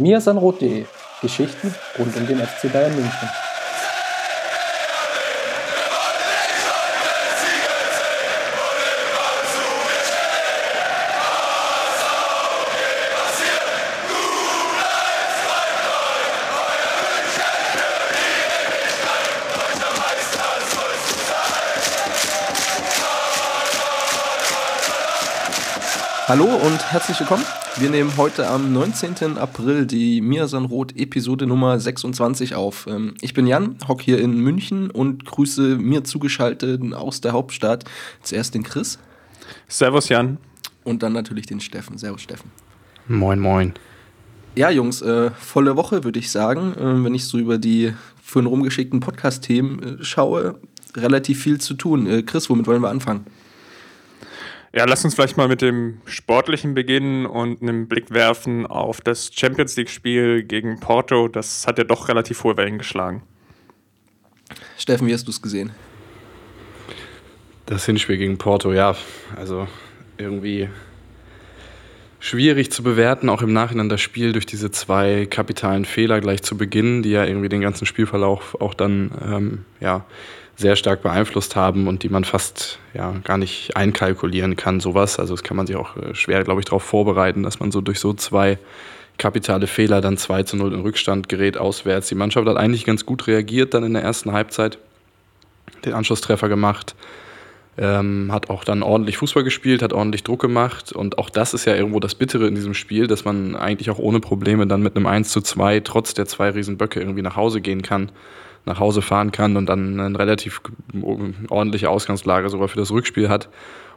miasanrot.de Geschichten rund um den FC Bayern München. Hallo und herzlich willkommen. Wir nehmen heute am 19. April die Mirsan Roth Episode Nummer 26 auf. Ähm, ich bin Jan, hock hier in München und grüße mir zugeschaltet aus der Hauptstadt zuerst den Chris. Servus Jan. Und dann natürlich den Steffen. Servus Steffen. Moin, moin. Ja, Jungs, äh, volle Woche würde ich sagen. Äh, wenn ich so über die vorhin rumgeschickten Podcast-Themen äh, schaue, relativ viel zu tun. Äh, Chris, womit wollen wir anfangen? Ja, lass uns vielleicht mal mit dem Sportlichen beginnen und einen Blick werfen auf das Champions League-Spiel gegen Porto. Das hat ja doch relativ hohe Wellen geschlagen. Steffen, wie hast du es gesehen? Das Hinspiel gegen Porto, ja, also irgendwie schwierig zu bewerten, auch im Nachhinein das Spiel durch diese zwei kapitalen Fehler gleich zu Beginn, die ja irgendwie den ganzen Spielverlauf auch dann ähm, ja, sehr stark beeinflusst haben und die man fast ja, gar nicht einkalkulieren kann, sowas. Also das kann man sich auch äh, schwer, glaube ich, darauf vorbereiten, dass man so durch so zwei kapitale Fehler dann 2 zu 0 in Rückstand gerät auswärts. Die Mannschaft hat eigentlich ganz gut reagiert dann in der ersten Halbzeit, den Anschlusstreffer gemacht, ähm, hat auch dann ordentlich Fußball gespielt, hat ordentlich Druck gemacht und auch das ist ja irgendwo das Bittere in diesem Spiel, dass man eigentlich auch ohne Probleme dann mit einem 1 zu 2 trotz der zwei Riesenböcke irgendwie nach Hause gehen kann nach Hause fahren kann und dann eine relativ ordentliche Ausgangslage sogar für das Rückspiel hat.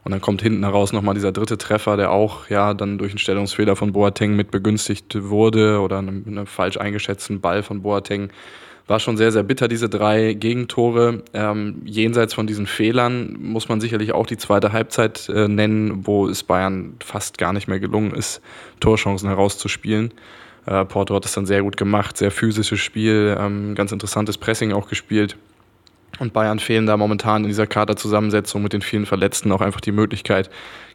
Und dann kommt hinten heraus nochmal dieser dritte Treffer, der auch ja dann durch einen Stellungsfehler von Boateng mit begünstigt wurde oder einen, einen falsch eingeschätzten Ball von Boateng. War schon sehr, sehr bitter, diese drei Gegentore. Ähm, jenseits von diesen Fehlern muss man sicherlich auch die zweite Halbzeit äh, nennen, wo es Bayern fast gar nicht mehr gelungen ist, Torchancen herauszuspielen. Äh, Porto hat es dann sehr gut gemacht, sehr physisches Spiel, ähm, ganz interessantes Pressing auch gespielt. Und Bayern fehlen da momentan in dieser Kaderzusammensetzung mit den vielen Verletzten auch einfach die Möglichkeit,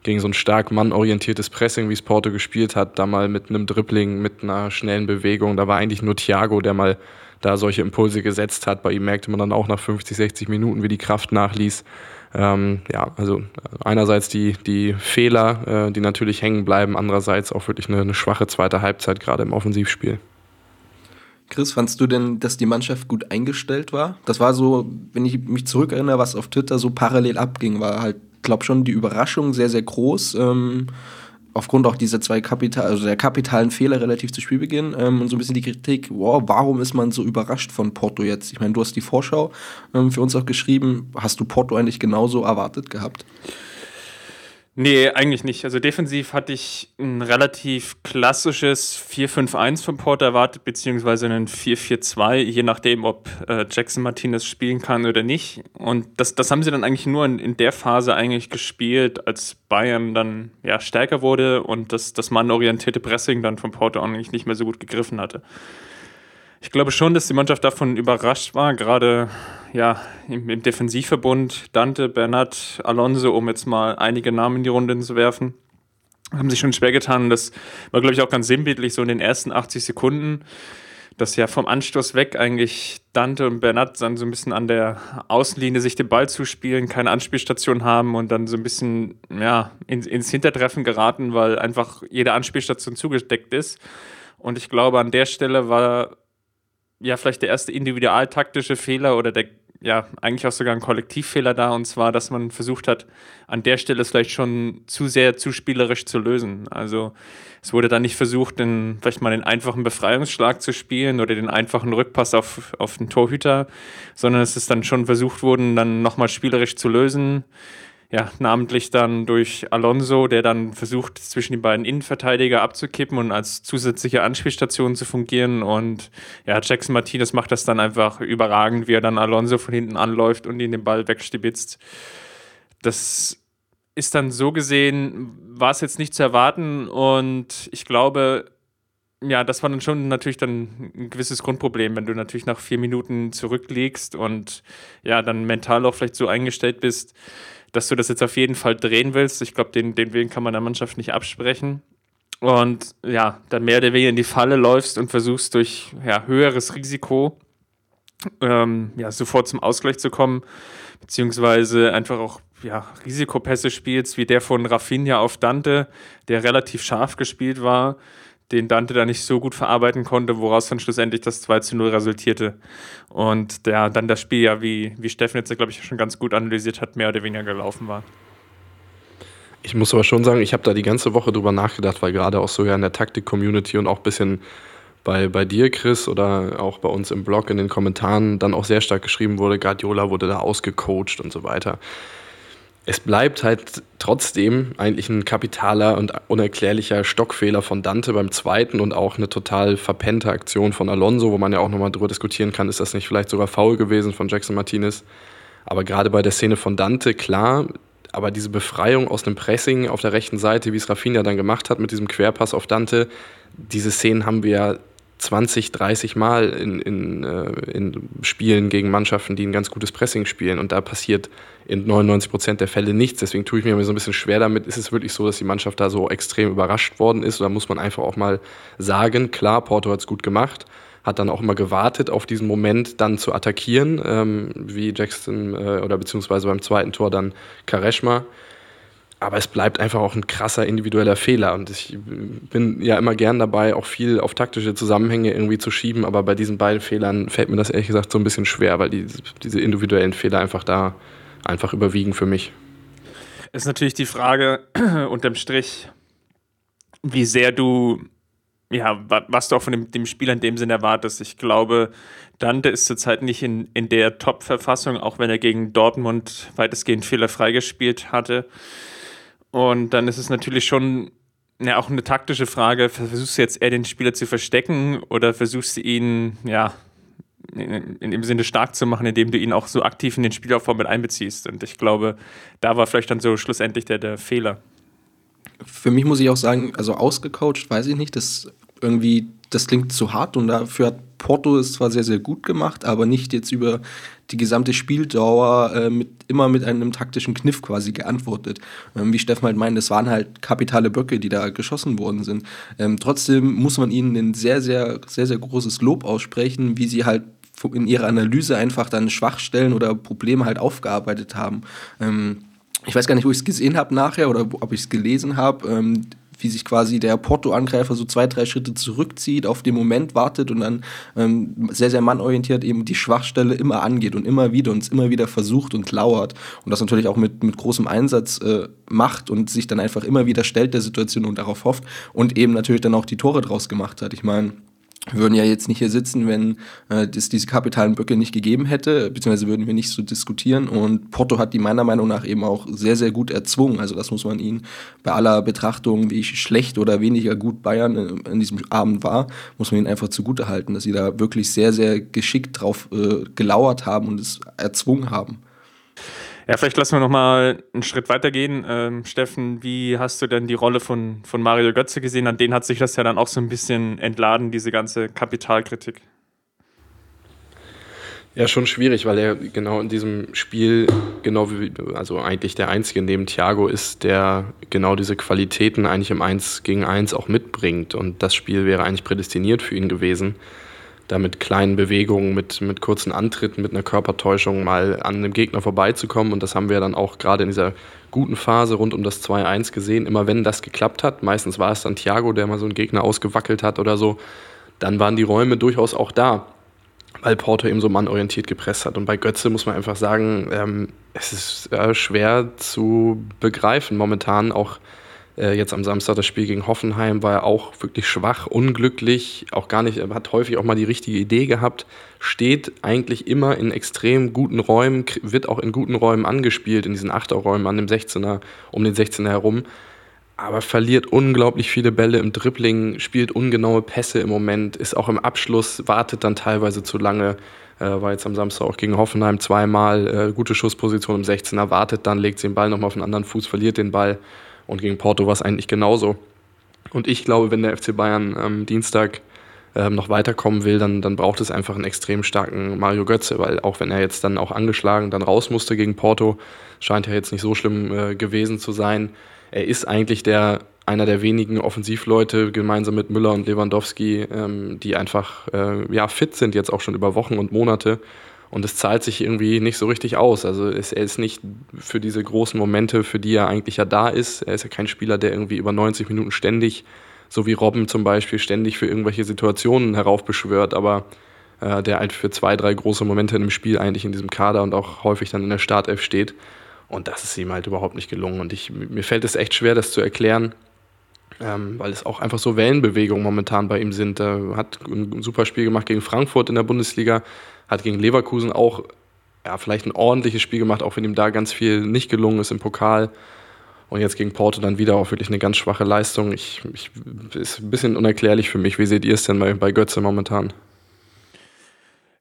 gegen so ein stark mannorientiertes Pressing, wie es Porto gespielt hat, da mal mit einem Dribbling, mit einer schnellen Bewegung. Da war eigentlich nur Thiago, der mal da solche Impulse gesetzt hat. Bei ihm merkte man dann auch nach 50, 60 Minuten, wie die Kraft nachließ. Ähm, ja, also einerseits die, die Fehler, äh, die natürlich hängen bleiben, andererseits auch wirklich eine, eine schwache zweite Halbzeit, gerade im Offensivspiel. Chris, fandst du denn, dass die Mannschaft gut eingestellt war? Das war so, wenn ich mich zurückerinnere, was auf Twitter so parallel abging, war halt, glaube schon die Überraschung sehr, sehr groß. Ähm, aufgrund auch dieser zwei Kapital, also der kapitalen Fehler relativ zu Spielbeginn ähm, und so ein bisschen die Kritik, wow, warum ist man so überrascht von Porto jetzt? Ich meine, du hast die Vorschau ähm, für uns auch geschrieben. Hast du Porto eigentlich genauso erwartet gehabt? Nee, eigentlich nicht. Also defensiv hatte ich ein relativ klassisches 4-5-1 von Porto erwartet, beziehungsweise einen 4-4-2, je nachdem, ob äh, Jackson Martinez spielen kann oder nicht. Und das, das haben sie dann eigentlich nur in, in der Phase eigentlich gespielt, als Bayern dann ja, stärker wurde und das, das mannorientierte Pressing dann von Porto eigentlich nicht mehr so gut gegriffen hatte. Ich glaube schon, dass die Mannschaft davon überrascht war, gerade ja, im, im Defensivverbund Dante, Bernat, Alonso, um jetzt mal einige Namen in die Runde zu werfen, haben sich schon schwer getan. Das war, glaube ich, auch ganz sinnbildlich so in den ersten 80 Sekunden, dass ja vom Anstoß weg eigentlich Dante und Bernat dann so ein bisschen an der Außenlinie sich den Ball zuspielen, keine Anspielstation haben und dann so ein bisschen ja, ins, ins Hintertreffen geraten, weil einfach jede Anspielstation zugedeckt ist. Und ich glaube, an der Stelle war ja vielleicht der erste individualtaktische Fehler oder der ja eigentlich auch sogar ein Kollektivfehler da und zwar, dass man versucht hat, an der Stelle es vielleicht schon zu sehr zu spielerisch zu lösen. Also es wurde dann nicht versucht, den, vielleicht mal den einfachen Befreiungsschlag zu spielen oder den einfachen Rückpass auf, auf den Torhüter, sondern es ist dann schon versucht worden, dann nochmal spielerisch zu lösen ja, namentlich dann durch Alonso, der dann versucht, zwischen die beiden Innenverteidiger abzukippen und als zusätzliche Anspielstation zu fungieren. Und ja, Jackson Martinez macht das dann einfach überragend, wie er dann Alonso von hinten anläuft und ihn den Ball wegstibitzt. Das ist dann so gesehen, war es jetzt nicht zu erwarten und ich glaube, ja, das war dann schon natürlich dann ein gewisses Grundproblem, wenn du natürlich nach vier Minuten zurückliegst und ja, dann mental auch vielleicht so eingestellt bist, dass du das jetzt auf jeden Fall drehen willst. Ich glaube, den, den Willen kann man der Mannschaft nicht absprechen. und ja, dann mehr oder weniger in die Falle läufst und versuchst durch ja, höheres Risiko ähm, ja, sofort zum Ausgleich zu kommen, beziehungsweise einfach auch ja, Risikopässe spielst, wie der von Rafinha auf Dante, der relativ scharf gespielt war, den Dante da nicht so gut verarbeiten konnte, woraus dann schlussendlich das 2 zu 0 resultierte. Und der dann das Spiel ja, wie, wie Steffen jetzt, glaube ich, schon ganz gut analysiert hat, mehr oder weniger gelaufen war. Ich muss aber schon sagen, ich habe da die ganze Woche drüber nachgedacht, weil gerade auch sogar in der Taktik-Community und auch ein bisschen bei, bei dir, Chris, oder auch bei uns im Blog in den Kommentaren dann auch sehr stark geschrieben wurde, Guardiola wurde da ausgecoacht und so weiter. Es bleibt halt trotzdem eigentlich ein kapitaler und unerklärlicher Stockfehler von Dante beim zweiten und auch eine total verpennte Aktion von Alonso, wo man ja auch nochmal drüber diskutieren kann, ist das nicht vielleicht sogar faul gewesen von Jackson Martinez. Aber gerade bei der Szene von Dante, klar, aber diese Befreiung aus dem Pressing auf der rechten Seite, wie es Rafinha dann gemacht hat mit diesem Querpass auf Dante, diese Szenen haben wir ja 20, 30 Mal in, in, äh, in Spielen gegen Mannschaften, die ein ganz gutes Pressing spielen. Und da passiert in 99 Prozent der Fälle nichts. Deswegen tue ich mir so ein bisschen schwer damit. Ist es wirklich so, dass die Mannschaft da so extrem überrascht worden ist? Oder muss man einfach auch mal sagen, klar, Porto hat es gut gemacht, hat dann auch immer gewartet auf diesen Moment, dann zu attackieren, ähm, wie Jackson äh, oder beziehungsweise beim zweiten Tor dann Kareshma. Aber es bleibt einfach auch ein krasser individueller Fehler. Und ich bin ja immer gern dabei, auch viel auf taktische Zusammenhänge irgendwie zu schieben. Aber bei diesen beiden Fehlern fällt mir das ehrlich gesagt so ein bisschen schwer, weil die, diese individuellen Fehler einfach da einfach überwiegen für mich. Ist natürlich die Frage unterm Strich, wie sehr du ja, was du auch von dem, dem Spieler in dem Sinne erwartest. Ich glaube, Dante ist zurzeit nicht in, in der Top-Verfassung, auch wenn er gegen Dortmund weitestgehend fehlerfrei gespielt hatte. Und dann ist es natürlich schon ja, auch eine taktische Frage. Versuchst du jetzt eher den Spieler zu verstecken oder versuchst du ihn, ja, in, dem Sinne stark zu machen, indem du ihn auch so aktiv in den Spielaufbau mit einbeziehst? Und ich glaube, da war vielleicht dann so schlussendlich der, der Fehler für mich muss ich auch sagen, also ausgecoacht, weiß ich nicht, das irgendwie, das klingt zu hart und dafür hat Porto es zwar sehr, sehr gut gemacht, aber nicht jetzt über die gesamte Spieldauer äh, mit, immer mit einem taktischen Kniff quasi geantwortet. Ähm, wie Steffen halt meint, das waren halt kapitale Böcke, die da geschossen worden sind. Ähm, trotzdem muss man ihnen ein sehr, sehr, sehr, sehr großes Lob aussprechen, wie sie halt in ihrer Analyse einfach dann Schwachstellen oder Probleme halt aufgearbeitet haben. Ähm, ich weiß gar nicht, wo ich es gesehen habe nachher oder ob ich es gelesen habe, ähm, wie sich quasi der Porto-Angreifer so zwei, drei Schritte zurückzieht, auf den Moment wartet und dann ähm, sehr, sehr mannorientiert eben die Schwachstelle immer angeht und immer wieder und immer wieder versucht und lauert und das natürlich auch mit, mit großem Einsatz äh, macht und sich dann einfach immer wieder stellt der Situation und darauf hofft und eben natürlich dann auch die Tore draus gemacht hat. Ich meine, würden ja jetzt nicht hier sitzen, wenn äh, es diese kapitalen Böcke nicht gegeben hätte, beziehungsweise würden wir nicht so diskutieren. Und Porto hat die meiner Meinung nach eben auch sehr, sehr gut erzwungen. Also das muss man ihnen bei aller Betrachtung, wie schlecht oder weniger gut Bayern äh, in diesem Abend war, muss man ihnen einfach zugute halten, dass sie da wirklich sehr, sehr geschickt drauf äh, gelauert haben und es erzwungen haben. Ja, vielleicht lassen wir noch mal einen Schritt weiter gehen. Ähm, Steffen, wie hast du denn die Rolle von, von Mario Götze gesehen? An den hat sich das ja dann auch so ein bisschen entladen, diese ganze Kapitalkritik. Ja, schon schwierig, weil er genau in diesem Spiel, genau wie, also eigentlich der Einzige neben Thiago ist, der genau diese Qualitäten eigentlich im 1 gegen 1 auch mitbringt. Und das Spiel wäre eigentlich prädestiniert für ihn gewesen da mit kleinen Bewegungen, mit, mit kurzen Antritten, mit einer Körpertäuschung mal an dem Gegner vorbeizukommen. Und das haben wir dann auch gerade in dieser guten Phase rund um das 2-1 gesehen. Immer wenn das geklappt hat, meistens war es dann Thiago, der mal so einen Gegner ausgewackelt hat oder so, dann waren die Räume durchaus auch da, weil Porto eben so mannorientiert gepresst hat. Und bei Götze muss man einfach sagen, ähm, es ist äh, schwer zu begreifen momentan auch äh, jetzt am Samstag das Spiel gegen Hoffenheim war er auch wirklich schwach, unglücklich, auch gar nicht, hat häufig auch mal die richtige Idee gehabt, steht eigentlich immer in extrem guten Räumen, wird auch in guten Räumen angespielt, in diesen Achterräumen an dem 16er, um den 16er herum, aber verliert unglaublich viele Bälle im Dribbling, spielt ungenaue Pässe im Moment, ist auch im Abschluss, wartet dann teilweise zu lange. Äh, war jetzt am Samstag auch gegen Hoffenheim zweimal äh, gute Schussposition im 16er, wartet dann, legt den Ball nochmal auf den anderen Fuß, verliert den Ball. Und gegen Porto war es eigentlich genauso. Und ich glaube, wenn der FC Bayern am Dienstag ähm, noch weiterkommen will, dann, dann braucht es einfach einen extrem starken Mario Götze, weil auch wenn er jetzt dann auch angeschlagen dann raus musste gegen Porto, scheint er jetzt nicht so schlimm äh, gewesen zu sein. Er ist eigentlich der einer der wenigen Offensivleute gemeinsam mit Müller und Lewandowski, ähm, die einfach äh, ja, fit sind, jetzt auch schon über Wochen und Monate. Und es zahlt sich irgendwie nicht so richtig aus. Also es, er ist nicht für diese großen Momente, für die er eigentlich ja da ist. Er ist ja kein Spieler, der irgendwie über 90 Minuten ständig, so wie Robben zum Beispiel, ständig für irgendwelche Situationen heraufbeschwört, aber äh, der halt für zwei, drei große Momente in dem Spiel eigentlich in diesem Kader und auch häufig dann in der Startelf steht. Und das ist ihm halt überhaupt nicht gelungen. Und ich, mir fällt es echt schwer, das zu erklären, ähm, weil es auch einfach so Wellenbewegungen momentan bei ihm sind. Er hat ein super Spiel gemacht gegen Frankfurt in der Bundesliga, hat gegen Leverkusen auch ja, vielleicht ein ordentliches Spiel gemacht, auch wenn ihm da ganz viel nicht gelungen ist im Pokal. Und jetzt gegen Porto dann wieder auch wirklich eine ganz schwache Leistung. Ich, ich ist ein bisschen unerklärlich für mich. Wie seht ihr es denn bei, bei Götze momentan?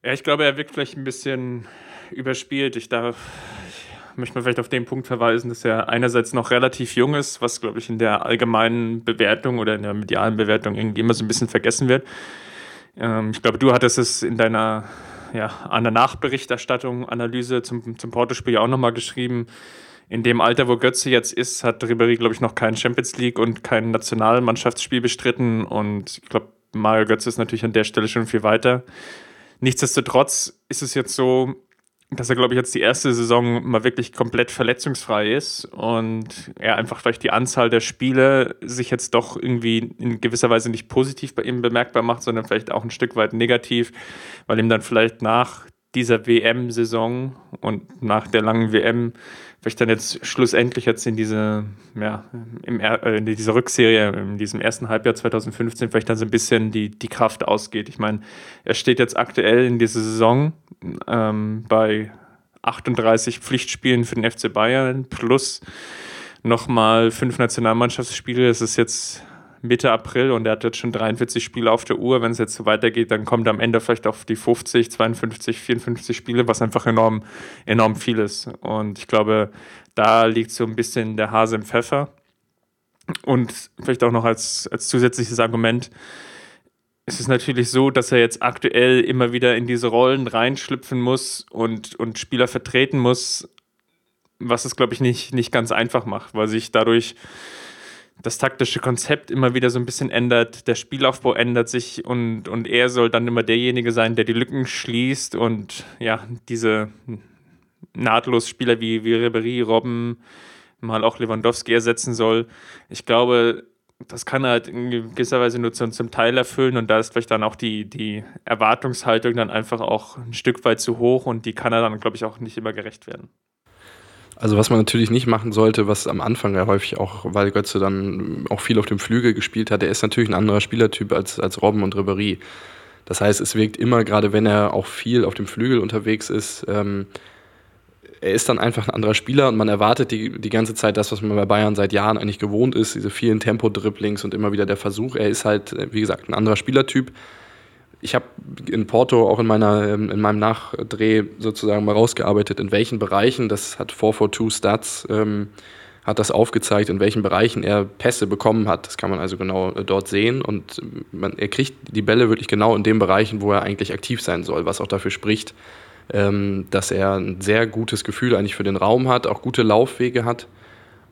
Ja, ich glaube, er wirkt vielleicht ein bisschen überspielt. Ich darf, möchte man vielleicht auf den Punkt verweisen, dass er einerseits noch relativ jung ist, was, glaube ich, in der allgemeinen Bewertung oder in der medialen Bewertung irgendwie immer so ein bisschen vergessen wird. Ähm, ich glaube, du hattest es in deiner ja, an der Nachberichterstattung, Analyse zum, zum Porto-Spiel ja auch nochmal geschrieben. In dem Alter, wo Götze jetzt ist, hat Ribéry, glaube ich, noch kein Champions League und kein Nationalmannschaftsspiel bestritten. Und ich glaube, Mario Götze ist natürlich an der Stelle schon viel weiter. Nichtsdestotrotz ist es jetzt so, dass er, glaube ich, jetzt die erste Saison mal wirklich komplett verletzungsfrei ist und er einfach vielleicht die Anzahl der Spiele sich jetzt doch irgendwie in gewisser Weise nicht positiv bei ihm bemerkbar macht, sondern vielleicht auch ein Stück weit negativ, weil ihm dann vielleicht nach dieser WM-Saison und nach der langen WM vielleicht dann jetzt schlussendlich jetzt in diese, ja, im, äh, in dieser Rückserie, in diesem ersten Halbjahr 2015 vielleicht dann so ein bisschen die, die Kraft ausgeht. Ich meine, er steht jetzt aktuell in dieser Saison ähm, bei 38 Pflichtspielen für den FC Bayern plus nochmal fünf Nationalmannschaftsspiele. Das ist jetzt Mitte April und er hat jetzt schon 43 Spiele auf der Uhr. Wenn es jetzt so weitergeht, dann kommt er am Ende vielleicht auf die 50, 52, 54 Spiele, was einfach enorm, enorm viel ist. Und ich glaube, da liegt so ein bisschen der Hase im Pfeffer. Und vielleicht auch noch als, als zusätzliches Argument, es ist natürlich so, dass er jetzt aktuell immer wieder in diese Rollen reinschlüpfen muss und, und Spieler vertreten muss, was es, glaube ich, nicht, nicht ganz einfach macht, weil sich dadurch das taktische Konzept immer wieder so ein bisschen ändert, der Spielaufbau ändert sich und, und er soll dann immer derjenige sein, der die Lücken schließt und ja, diese nahtlos Spieler wie, wie Ribery, Robben, mal auch Lewandowski ersetzen soll. Ich glaube, das kann er halt in gewisser Weise nur zum, zum Teil erfüllen und da ist vielleicht dann auch die, die Erwartungshaltung dann einfach auch ein Stück weit zu hoch und die kann er dann, glaube ich, auch nicht immer gerecht werden. Also was man natürlich nicht machen sollte, was am Anfang ja häufig auch, weil Götze dann auch viel auf dem Flügel gespielt hat, er ist natürlich ein anderer Spielertyp als, als Robben und Ribéry. Das heißt, es wirkt immer, gerade wenn er auch viel auf dem Flügel unterwegs ist, ähm, er ist dann einfach ein anderer Spieler und man erwartet die, die ganze Zeit das, was man bei Bayern seit Jahren eigentlich gewohnt ist, diese vielen Tempo-Dribblings und immer wieder der Versuch. Er ist halt, wie gesagt, ein anderer Spielertyp ich habe in Porto auch in, meiner, ähm, in meinem Nachdreh sozusagen mal rausgearbeitet, in welchen Bereichen, das hat 442 Stats, ähm, hat das aufgezeigt, in welchen Bereichen er Pässe bekommen hat. Das kann man also genau äh, dort sehen. Und man, er kriegt die Bälle wirklich genau in den Bereichen, wo er eigentlich aktiv sein soll, was auch dafür spricht, ähm, dass er ein sehr gutes Gefühl eigentlich für den Raum hat, auch gute Laufwege hat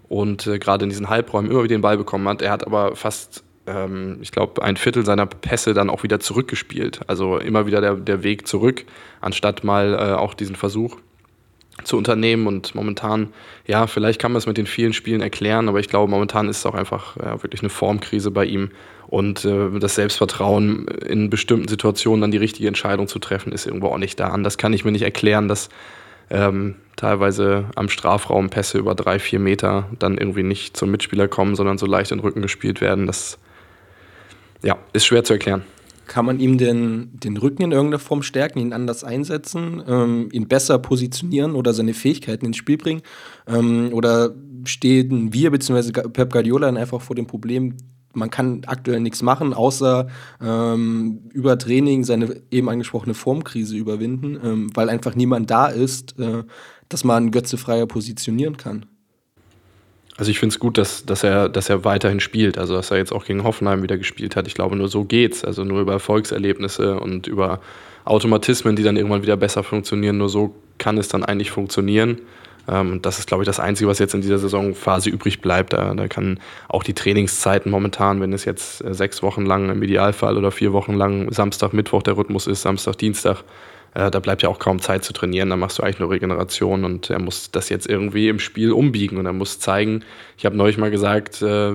und äh, gerade in diesen Halbräumen immer wieder den Ball bekommen hat. Er hat aber fast ähm, ich glaube, ein Viertel seiner Pässe dann auch wieder zurückgespielt. Also immer wieder der, der Weg zurück, anstatt mal äh, auch diesen Versuch zu unternehmen. Und momentan, ja, vielleicht kann man es mit den vielen Spielen erklären, aber ich glaube, momentan ist es auch einfach ja, wirklich eine Formkrise bei ihm. Und äh, das Selbstvertrauen in bestimmten Situationen dann die richtige Entscheidung zu treffen, ist irgendwo auch nicht da. An das kann ich mir nicht erklären, dass ähm, teilweise am Strafraum Pässe über drei, vier Meter dann irgendwie nicht zum Mitspieler kommen, sondern so leicht in den Rücken gespielt werden. Das ja, ist schwer zu erklären. Kann man ihm denn den Rücken in irgendeiner Form stärken, ihn anders einsetzen, ähm, ihn besser positionieren oder seine Fähigkeiten ins Spiel bringen? Ähm, oder stehen wir bzw. Pep Guardiola dann einfach vor dem Problem, man kann aktuell nichts machen, außer ähm, über Training seine eben angesprochene Formkrise überwinden, ähm, weil einfach niemand da ist, äh, dass man Götze freier positionieren kann? Also ich finde es gut, dass, dass, er, dass er weiterhin spielt. Also dass er jetzt auch gegen Hoffenheim wieder gespielt hat. Ich glaube, nur so geht's. Also nur über Erfolgserlebnisse und über Automatismen, die dann irgendwann wieder besser funktionieren. Nur so kann es dann eigentlich funktionieren. Ähm, das ist, glaube ich, das Einzige, was jetzt in dieser Saisonphase übrig bleibt. Da, da kann auch die Trainingszeiten momentan, wenn es jetzt äh, sechs Wochen lang im Idealfall oder vier Wochen lang Samstag, Mittwoch der Rhythmus ist, Samstag, Dienstag, äh, da bleibt ja auch kaum Zeit zu trainieren. Da machst du eigentlich nur Regeneration und er muss das jetzt irgendwie im Spiel umbiegen und er muss zeigen. Ich habe neulich mal gesagt, äh,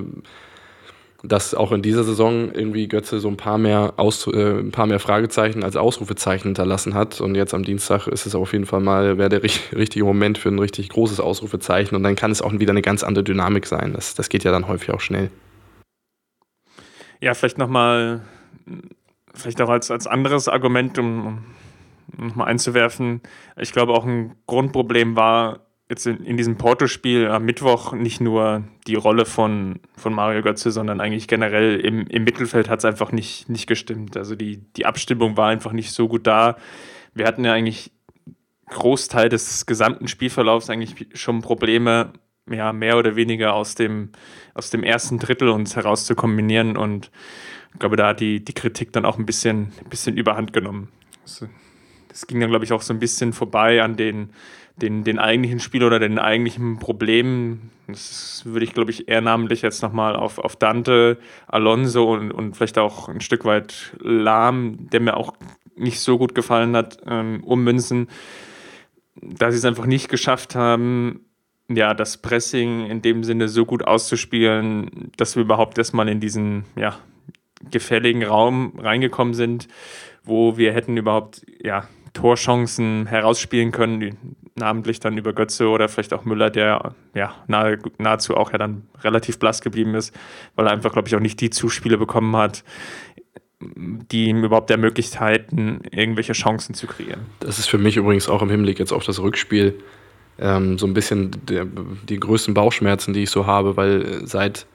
dass auch in dieser Saison irgendwie Götze so ein paar mehr, Aus, äh, ein paar mehr Fragezeichen als Ausrufezeichen hinterlassen hat. Und jetzt am Dienstag ist es auf jeden Fall mal, wäre der richtige Moment für ein richtig großes Ausrufezeichen. Und dann kann es auch wieder eine ganz andere Dynamik sein. Das, das geht ja dann häufig auch schnell. Ja, vielleicht nochmal, vielleicht auch als, als anderes Argument, um, um nochmal einzuwerfen. Ich glaube, auch ein Grundproblem war, jetzt in, in diesem Porto-Spiel am Mittwoch nicht nur die Rolle von, von Mario Götze, sondern eigentlich generell im, im Mittelfeld hat es einfach nicht, nicht gestimmt. Also die, die Abstimmung war einfach nicht so gut da. Wir hatten ja eigentlich Großteil des gesamten Spielverlaufs eigentlich schon Probleme, ja, mehr oder weniger aus dem, aus dem ersten Drittel uns heraus zu kombinieren. Und ich glaube, da hat die, die Kritik dann auch ein bisschen, ein bisschen überhand genommen. Das ging dann, glaube ich, auch so ein bisschen vorbei an den den, den eigentlichen Spiel oder den eigentlichen Problemen, das würde ich, glaube ich, eher namentlich jetzt nochmal auf, auf Dante, Alonso und, und vielleicht auch ein Stück weit Lahm, der mir auch nicht so gut gefallen hat, ähm, ummünzen, da sie es einfach nicht geschafft haben, ja, das Pressing in dem Sinne so gut auszuspielen, dass wir überhaupt erstmal in diesen, ja, gefälligen Raum reingekommen sind, wo wir hätten überhaupt, ja, Torchancen herausspielen können, namentlich dann über Götze oder vielleicht auch Müller, der ja nahe, nahezu auch ja dann relativ blass geblieben ist, weil er einfach, glaube ich, auch nicht die Zuspiele bekommen hat, die ihm überhaupt ermöglicht hätten, irgendwelche Chancen zu kreieren. Das ist für mich übrigens auch im Hinblick jetzt auf das Rückspiel ähm, so ein bisschen der, die größten Bauchschmerzen, die ich so habe, weil seit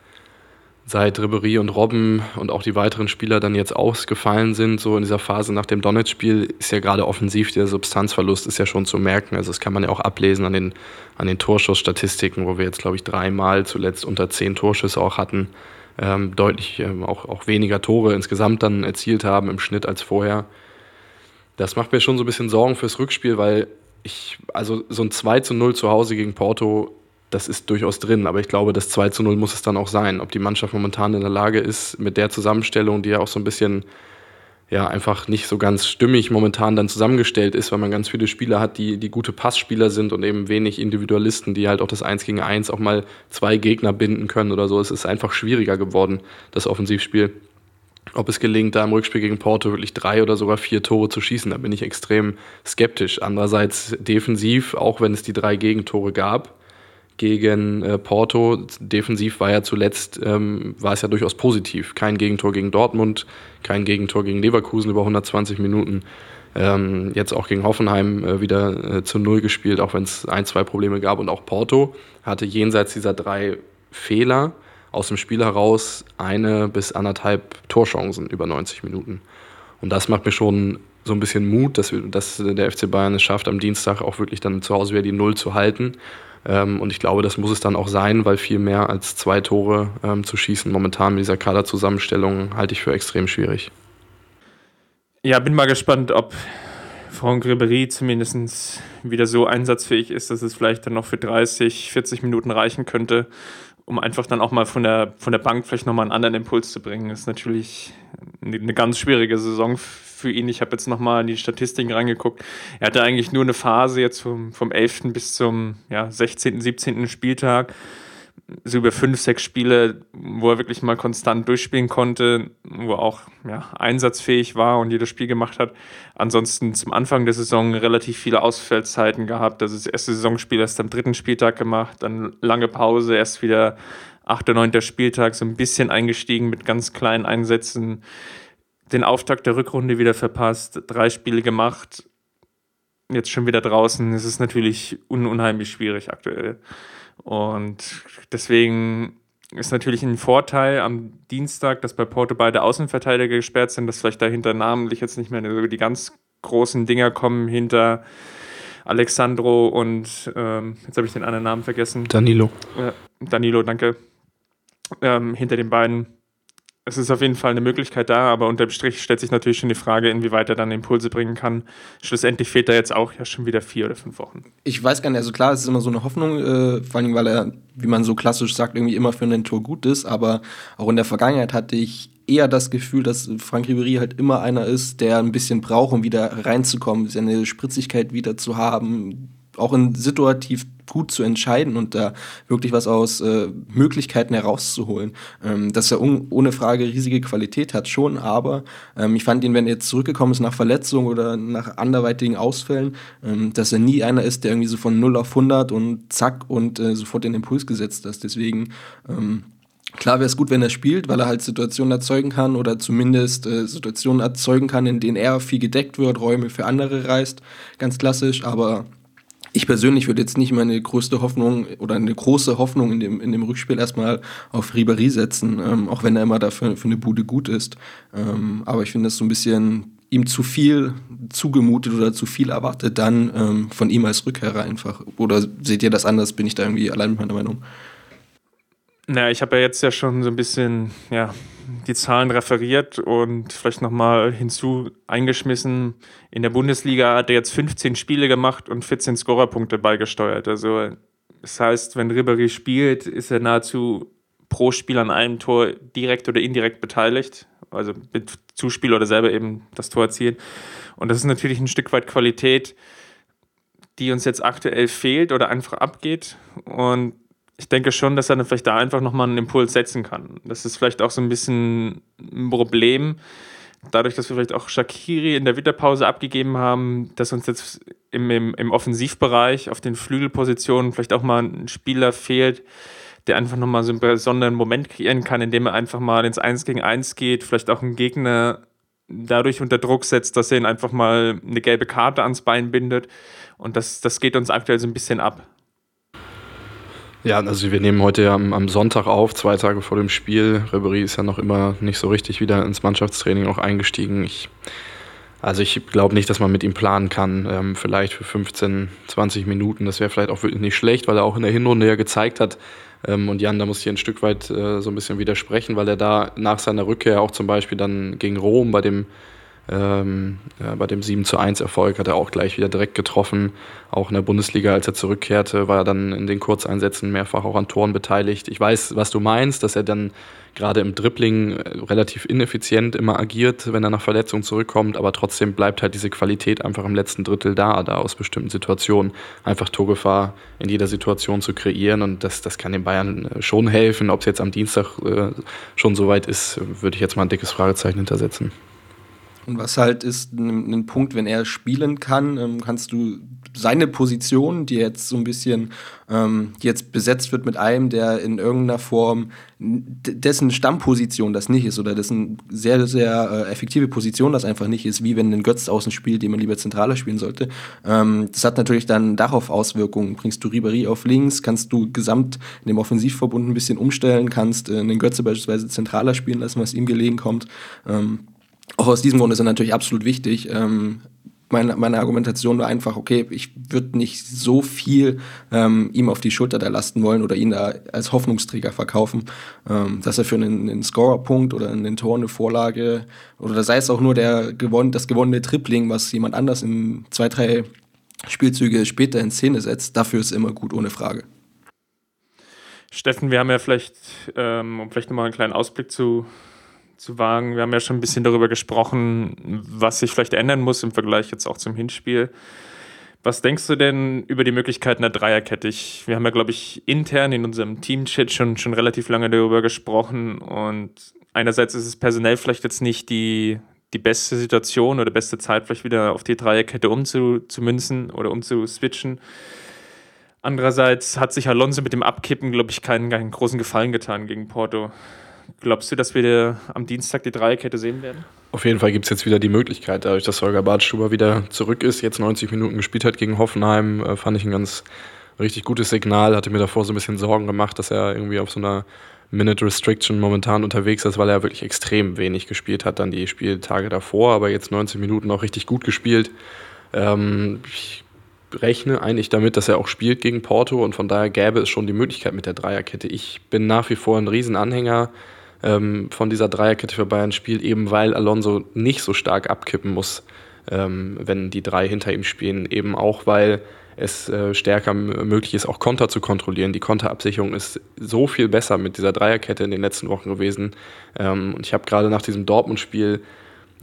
seit Ribery und Robben und auch die weiteren Spieler dann jetzt ausgefallen sind, so in dieser Phase nach dem Donetsk-Spiel, ist ja gerade offensiv der Substanzverlust ist ja schon zu merken. Also das kann man ja auch ablesen an den, an den Torschussstatistiken, wo wir jetzt, glaube ich, dreimal zuletzt unter zehn Torschüsse auch hatten, ähm, deutlich ähm, auch, auch weniger Tore insgesamt dann erzielt haben im Schnitt als vorher. Das macht mir schon so ein bisschen Sorgen fürs Rückspiel, weil ich, also so ein 2 zu 0 zu Hause gegen Porto das ist durchaus drin. Aber ich glaube, das 2 zu 0 muss es dann auch sein. Ob die Mannschaft momentan in der Lage ist, mit der Zusammenstellung, die ja auch so ein bisschen ja, einfach nicht so ganz stimmig momentan dann zusammengestellt ist, weil man ganz viele Spieler hat, die, die gute Passspieler sind und eben wenig Individualisten, die halt auch das 1 gegen 1 auch mal zwei Gegner binden können oder so. Es ist einfach schwieriger geworden, das Offensivspiel. Ob es gelingt, da im Rückspiel gegen Porto wirklich drei oder sogar vier Tore zu schießen, da bin ich extrem skeptisch. Andererseits defensiv, auch wenn es die drei Gegentore gab, gegen äh, Porto. Defensiv war ja zuletzt, ähm, war es ja durchaus positiv. Kein Gegentor gegen Dortmund, kein Gegentor gegen Leverkusen über 120 Minuten. Ähm, jetzt auch gegen Hoffenheim äh, wieder äh, zu Null gespielt, auch wenn es ein, zwei Probleme gab. Und auch Porto hatte jenseits dieser drei Fehler aus dem Spiel heraus eine bis anderthalb Torchancen über 90 Minuten. Und das macht mir schon so ein bisschen Mut, dass, wir, dass der FC Bayern es schafft, am Dienstag auch wirklich dann zu Hause wieder die Null zu halten ähm, und ich glaube, das muss es dann auch sein, weil viel mehr als zwei Tore ähm, zu schießen momentan mit dieser Kaderzusammenstellung halte ich für extrem schwierig. Ja, bin mal gespannt, ob Franck Ribéry zumindest wieder so einsatzfähig ist, dass es vielleicht dann noch für 30, 40 Minuten reichen könnte, um einfach dann auch mal von der, von der Bank vielleicht nochmal einen anderen Impuls zu bringen. Das ist natürlich eine ganz schwierige Saison für ihn. Ich habe jetzt nochmal in die Statistiken reingeguckt. Er hatte eigentlich nur eine Phase jetzt vom, vom 11. bis zum ja, 16., 17. Spieltag. So über fünf, sechs Spiele, wo er wirklich mal konstant durchspielen konnte, wo er auch ja, einsatzfähig war und jedes Spiel gemacht hat. Ansonsten zum Anfang der Saison relativ viele Ausfallzeiten gehabt. Also das erste Saisonspiel erst am dritten Spieltag gemacht, dann lange Pause, erst wieder achter, neunter Spieltag, so ein bisschen eingestiegen mit ganz kleinen Einsätzen den Auftakt der Rückrunde wieder verpasst, drei Spiele gemacht, jetzt schon wieder draußen. Es ist natürlich un unheimlich schwierig aktuell. Und deswegen ist natürlich ein Vorteil am Dienstag, dass bei Porto beide Außenverteidiger gesperrt sind, dass vielleicht dahinter namentlich jetzt nicht mehr die ganz großen Dinger kommen hinter Alexandro und ähm, jetzt habe ich den anderen Namen vergessen. Danilo. Äh, Danilo, danke. Ähm, hinter den beiden es ist auf jeden Fall eine Möglichkeit da, aber unterm Strich stellt sich natürlich schon die Frage, inwieweit er dann Impulse bringen kann. Schlussendlich fehlt er jetzt auch ja schon wieder vier oder fünf Wochen. Ich weiß gar nicht, also klar, es ist immer so eine Hoffnung, äh, vor allem, weil er, wie man so klassisch sagt, irgendwie immer für einen Tor gut ist, aber auch in der Vergangenheit hatte ich eher das Gefühl, dass Frank Ribery halt immer einer ist, der ein bisschen braucht, um wieder reinzukommen, seine Spritzigkeit wieder zu haben, auch in situativ gut zu entscheiden und da wirklich was aus äh, Möglichkeiten herauszuholen. Ähm, dass er ohne Frage riesige Qualität hat, schon, aber ähm, ich fand ihn, wenn er jetzt zurückgekommen ist nach Verletzung oder nach anderweitigen Ausfällen, ähm, dass er nie einer ist, der irgendwie so von 0 auf 100 und zack und äh, sofort den Impuls gesetzt hat. Deswegen ähm, Klar wäre es gut, wenn er spielt, weil er halt Situationen erzeugen kann oder zumindest äh, Situationen erzeugen kann, in denen er viel gedeckt wird, Räume für andere reißt. Ganz klassisch, aber ich persönlich würde jetzt nicht meine größte Hoffnung oder eine große Hoffnung in dem, in dem Rückspiel erstmal auf Ribéry setzen, ähm, auch wenn er immer dafür für eine Bude gut ist. Ähm, aber ich finde das so ein bisschen ihm zu viel zugemutet oder zu viel erwartet dann ähm, von ihm als Rückkehrer einfach. Oder seht ihr das anders? Bin ich da irgendwie allein mit meiner Meinung? Naja, ich habe ja jetzt ja schon so ein bisschen ja, die Zahlen referiert und vielleicht nochmal hinzu eingeschmissen. In der Bundesliga hat er jetzt 15 Spiele gemacht und 14 Scorerpunkte beigesteuert. Also das heißt, wenn Ribéry spielt, ist er nahezu pro Spiel an einem Tor direkt oder indirekt beteiligt. Also mit Zuspiel oder selber eben das Tor erzielen. Und das ist natürlich ein Stück weit Qualität, die uns jetzt aktuell fehlt oder einfach abgeht. Und ich denke schon, dass er dann vielleicht da einfach nochmal einen Impuls setzen kann. Das ist vielleicht auch so ein bisschen ein Problem, dadurch, dass wir vielleicht auch Shakiri in der Winterpause abgegeben haben, dass uns jetzt im, im, im Offensivbereich auf den Flügelpositionen vielleicht auch mal ein Spieler fehlt, der einfach nochmal so einen besonderen Moment kreieren kann, indem er einfach mal ins Eins gegen Eins geht, vielleicht auch einen Gegner dadurch unter Druck setzt, dass er ihn einfach mal eine gelbe Karte ans Bein bindet. Und das, das geht uns aktuell so ein bisschen ab. Ja, also wir nehmen heute am, am, Sonntag auf, zwei Tage vor dem Spiel. Ribery ist ja noch immer nicht so richtig wieder ins Mannschaftstraining auch eingestiegen. Ich, also ich glaube nicht, dass man mit ihm planen kann. Ähm, vielleicht für 15, 20 Minuten. Das wäre vielleicht auch wirklich nicht schlecht, weil er auch in der Hinrunde ja gezeigt hat. Ähm, und Jan, da muss ich ein Stück weit äh, so ein bisschen widersprechen, weil er da nach seiner Rückkehr auch zum Beispiel dann gegen Rom bei dem ähm, ja, bei dem 7 zu 1 Erfolg hat er auch gleich wieder direkt getroffen. Auch in der Bundesliga, als er zurückkehrte, war er dann in den Kurzeinsätzen mehrfach auch an Toren beteiligt. Ich weiß, was du meinst, dass er dann gerade im Dribbling äh, relativ ineffizient immer agiert, wenn er nach Verletzung zurückkommt, aber trotzdem bleibt halt diese Qualität einfach im letzten Drittel da, da aus bestimmten Situationen einfach Torgefahr in jeder Situation zu kreieren und das, das kann den Bayern äh, schon helfen. Ob es jetzt am Dienstag äh, schon soweit ist, würde ich jetzt mal ein dickes Fragezeichen hintersetzen. Und was halt ist ein, ein Punkt, wenn er spielen kann, ähm, kannst du seine Position, die jetzt so ein bisschen, ähm, die jetzt besetzt wird mit einem, der in irgendeiner Form dessen Stammposition das nicht ist oder dessen sehr, sehr äh, effektive Position das einfach nicht ist, wie wenn ein Götz außen spielt, den man lieber zentraler spielen sollte. Ähm, das hat natürlich dann darauf Auswirkungen. Bringst du Ribéry auf links, kannst du gesamt in dem Offensivverbund ein bisschen umstellen, kannst äh, einen Götze beispielsweise zentraler spielen lassen, was ihm gelegen kommt. Ähm, auch aus diesem Grund ist er natürlich absolut wichtig. Ähm, meine, meine Argumentation war einfach, okay, ich würde nicht so viel ähm, ihm auf die Schulter da lasten wollen oder ihn da als Hoffnungsträger verkaufen, ähm, dass er für einen, einen Scorerpunkt oder einen Tor eine Vorlage oder sei es auch nur der gewon das gewonnene Tripling, was jemand anders in zwei, drei Spielzüge später in Szene setzt, dafür ist immer gut, ohne Frage. Steffen, wir haben ja vielleicht, ähm, um vielleicht nochmal einen kleinen Ausblick zu zu wagen. Wir haben ja schon ein bisschen darüber gesprochen, was sich vielleicht ändern muss im Vergleich jetzt auch zum Hinspiel. Was denkst du denn über die Möglichkeiten der Dreierkette? Ich, wir haben ja, glaube ich, intern in unserem Team-Chat schon, schon relativ lange darüber gesprochen und einerseits ist es personell vielleicht jetzt nicht die, die beste Situation oder beste Zeit, vielleicht wieder auf die Dreierkette umzumünzen oder umzuswitchen. Andererseits hat sich Alonso mit dem Abkippen, glaube ich, keinen, keinen großen Gefallen getan gegen Porto. Glaubst du, dass wir am Dienstag die Dreierkette sehen werden? Auf jeden Fall gibt es jetzt wieder die Möglichkeit, dadurch, dass Holger Badstuber wieder zurück ist, jetzt 90 Minuten gespielt hat gegen Hoffenheim, äh, fand ich ein ganz richtig gutes Signal. Hatte mir davor so ein bisschen Sorgen gemacht, dass er irgendwie auf so einer Minute Restriction momentan unterwegs ist, weil er wirklich extrem wenig gespielt hat, dann die Spieltage davor, aber jetzt 90 Minuten auch richtig gut gespielt. Ähm, ich rechne eigentlich damit, dass er auch spielt gegen Porto und von daher gäbe es schon die Möglichkeit mit der Dreierkette. Ich bin nach wie vor ein Riesenanhänger ähm, von dieser Dreierkette für Bayern spielt, eben weil Alonso nicht so stark abkippen muss, ähm, wenn die drei hinter ihm spielen. Eben auch, weil es äh, stärker möglich ist, auch Konter zu kontrollieren. Die Konterabsicherung ist so viel besser mit dieser Dreierkette in den letzten Wochen gewesen. Ähm, und ich habe gerade nach diesem Dortmund-Spiel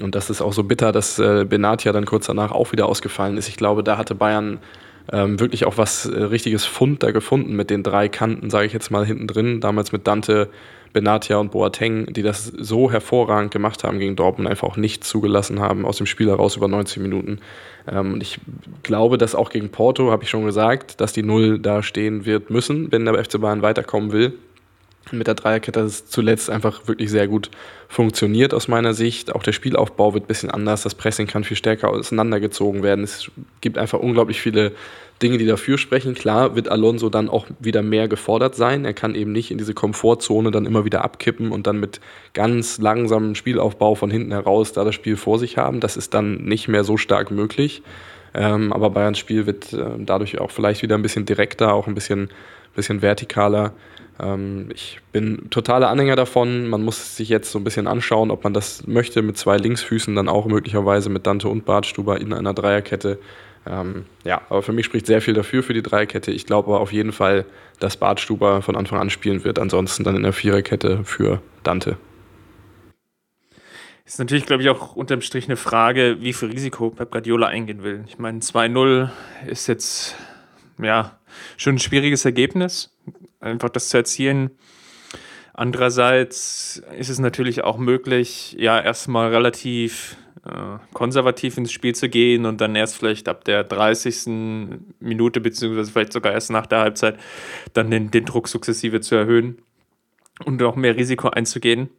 und das ist auch so bitter, dass äh, Benatia dann kurz danach auch wieder ausgefallen ist. Ich glaube, da hatte Bayern ähm, wirklich auch was äh, richtiges Fund da gefunden mit den drei Kanten, sage ich jetzt mal hinten drin. Damals mit Dante, Benatia und Boateng, die das so hervorragend gemacht haben gegen Dortmund, einfach auch nicht zugelassen haben aus dem Spiel heraus über 90 Minuten. Ähm, ich glaube, dass auch gegen Porto, habe ich schon gesagt, dass die Null da stehen wird müssen, wenn der FC Bayern weiterkommen will mit der Dreierkette hat es zuletzt einfach wirklich sehr gut funktioniert aus meiner Sicht. Auch der Spielaufbau wird ein bisschen anders, das Pressing kann viel stärker auseinandergezogen werden. Es gibt einfach unglaublich viele Dinge, die dafür sprechen. Klar wird Alonso dann auch wieder mehr gefordert sein. Er kann eben nicht in diese Komfortzone dann immer wieder abkippen und dann mit ganz langsamem Spielaufbau von hinten heraus da das Spiel vor sich haben. Das ist dann nicht mehr so stark möglich. Ähm, aber Bayerns Spiel wird äh, dadurch auch vielleicht wieder ein bisschen direkter, auch ein bisschen, bisschen vertikaler. Ähm, ich bin totaler Anhänger davon. Man muss sich jetzt so ein bisschen anschauen, ob man das möchte, mit zwei Linksfüßen dann auch möglicherweise mit Dante und Bartstuber in einer Dreierkette. Ähm, ja, aber für mich spricht sehr viel dafür für die Dreierkette. Ich glaube aber auf jeden Fall, dass Bartstuber von Anfang an spielen wird. Ansonsten dann in der Viererkette für Dante. Ist natürlich, glaube ich, auch unterm Strich eine Frage, wie viel Risiko Pep Guardiola eingehen will. Ich meine, 2-0 ist jetzt ja schon ein schwieriges Ergebnis einfach das zu erzielen. Andererseits ist es natürlich auch möglich, ja, erstmal relativ äh, konservativ ins Spiel zu gehen und dann erst vielleicht ab der 30. Minute, beziehungsweise vielleicht sogar erst nach der Halbzeit, dann den, den Druck sukzessive zu erhöhen und auch mehr Risiko einzugehen.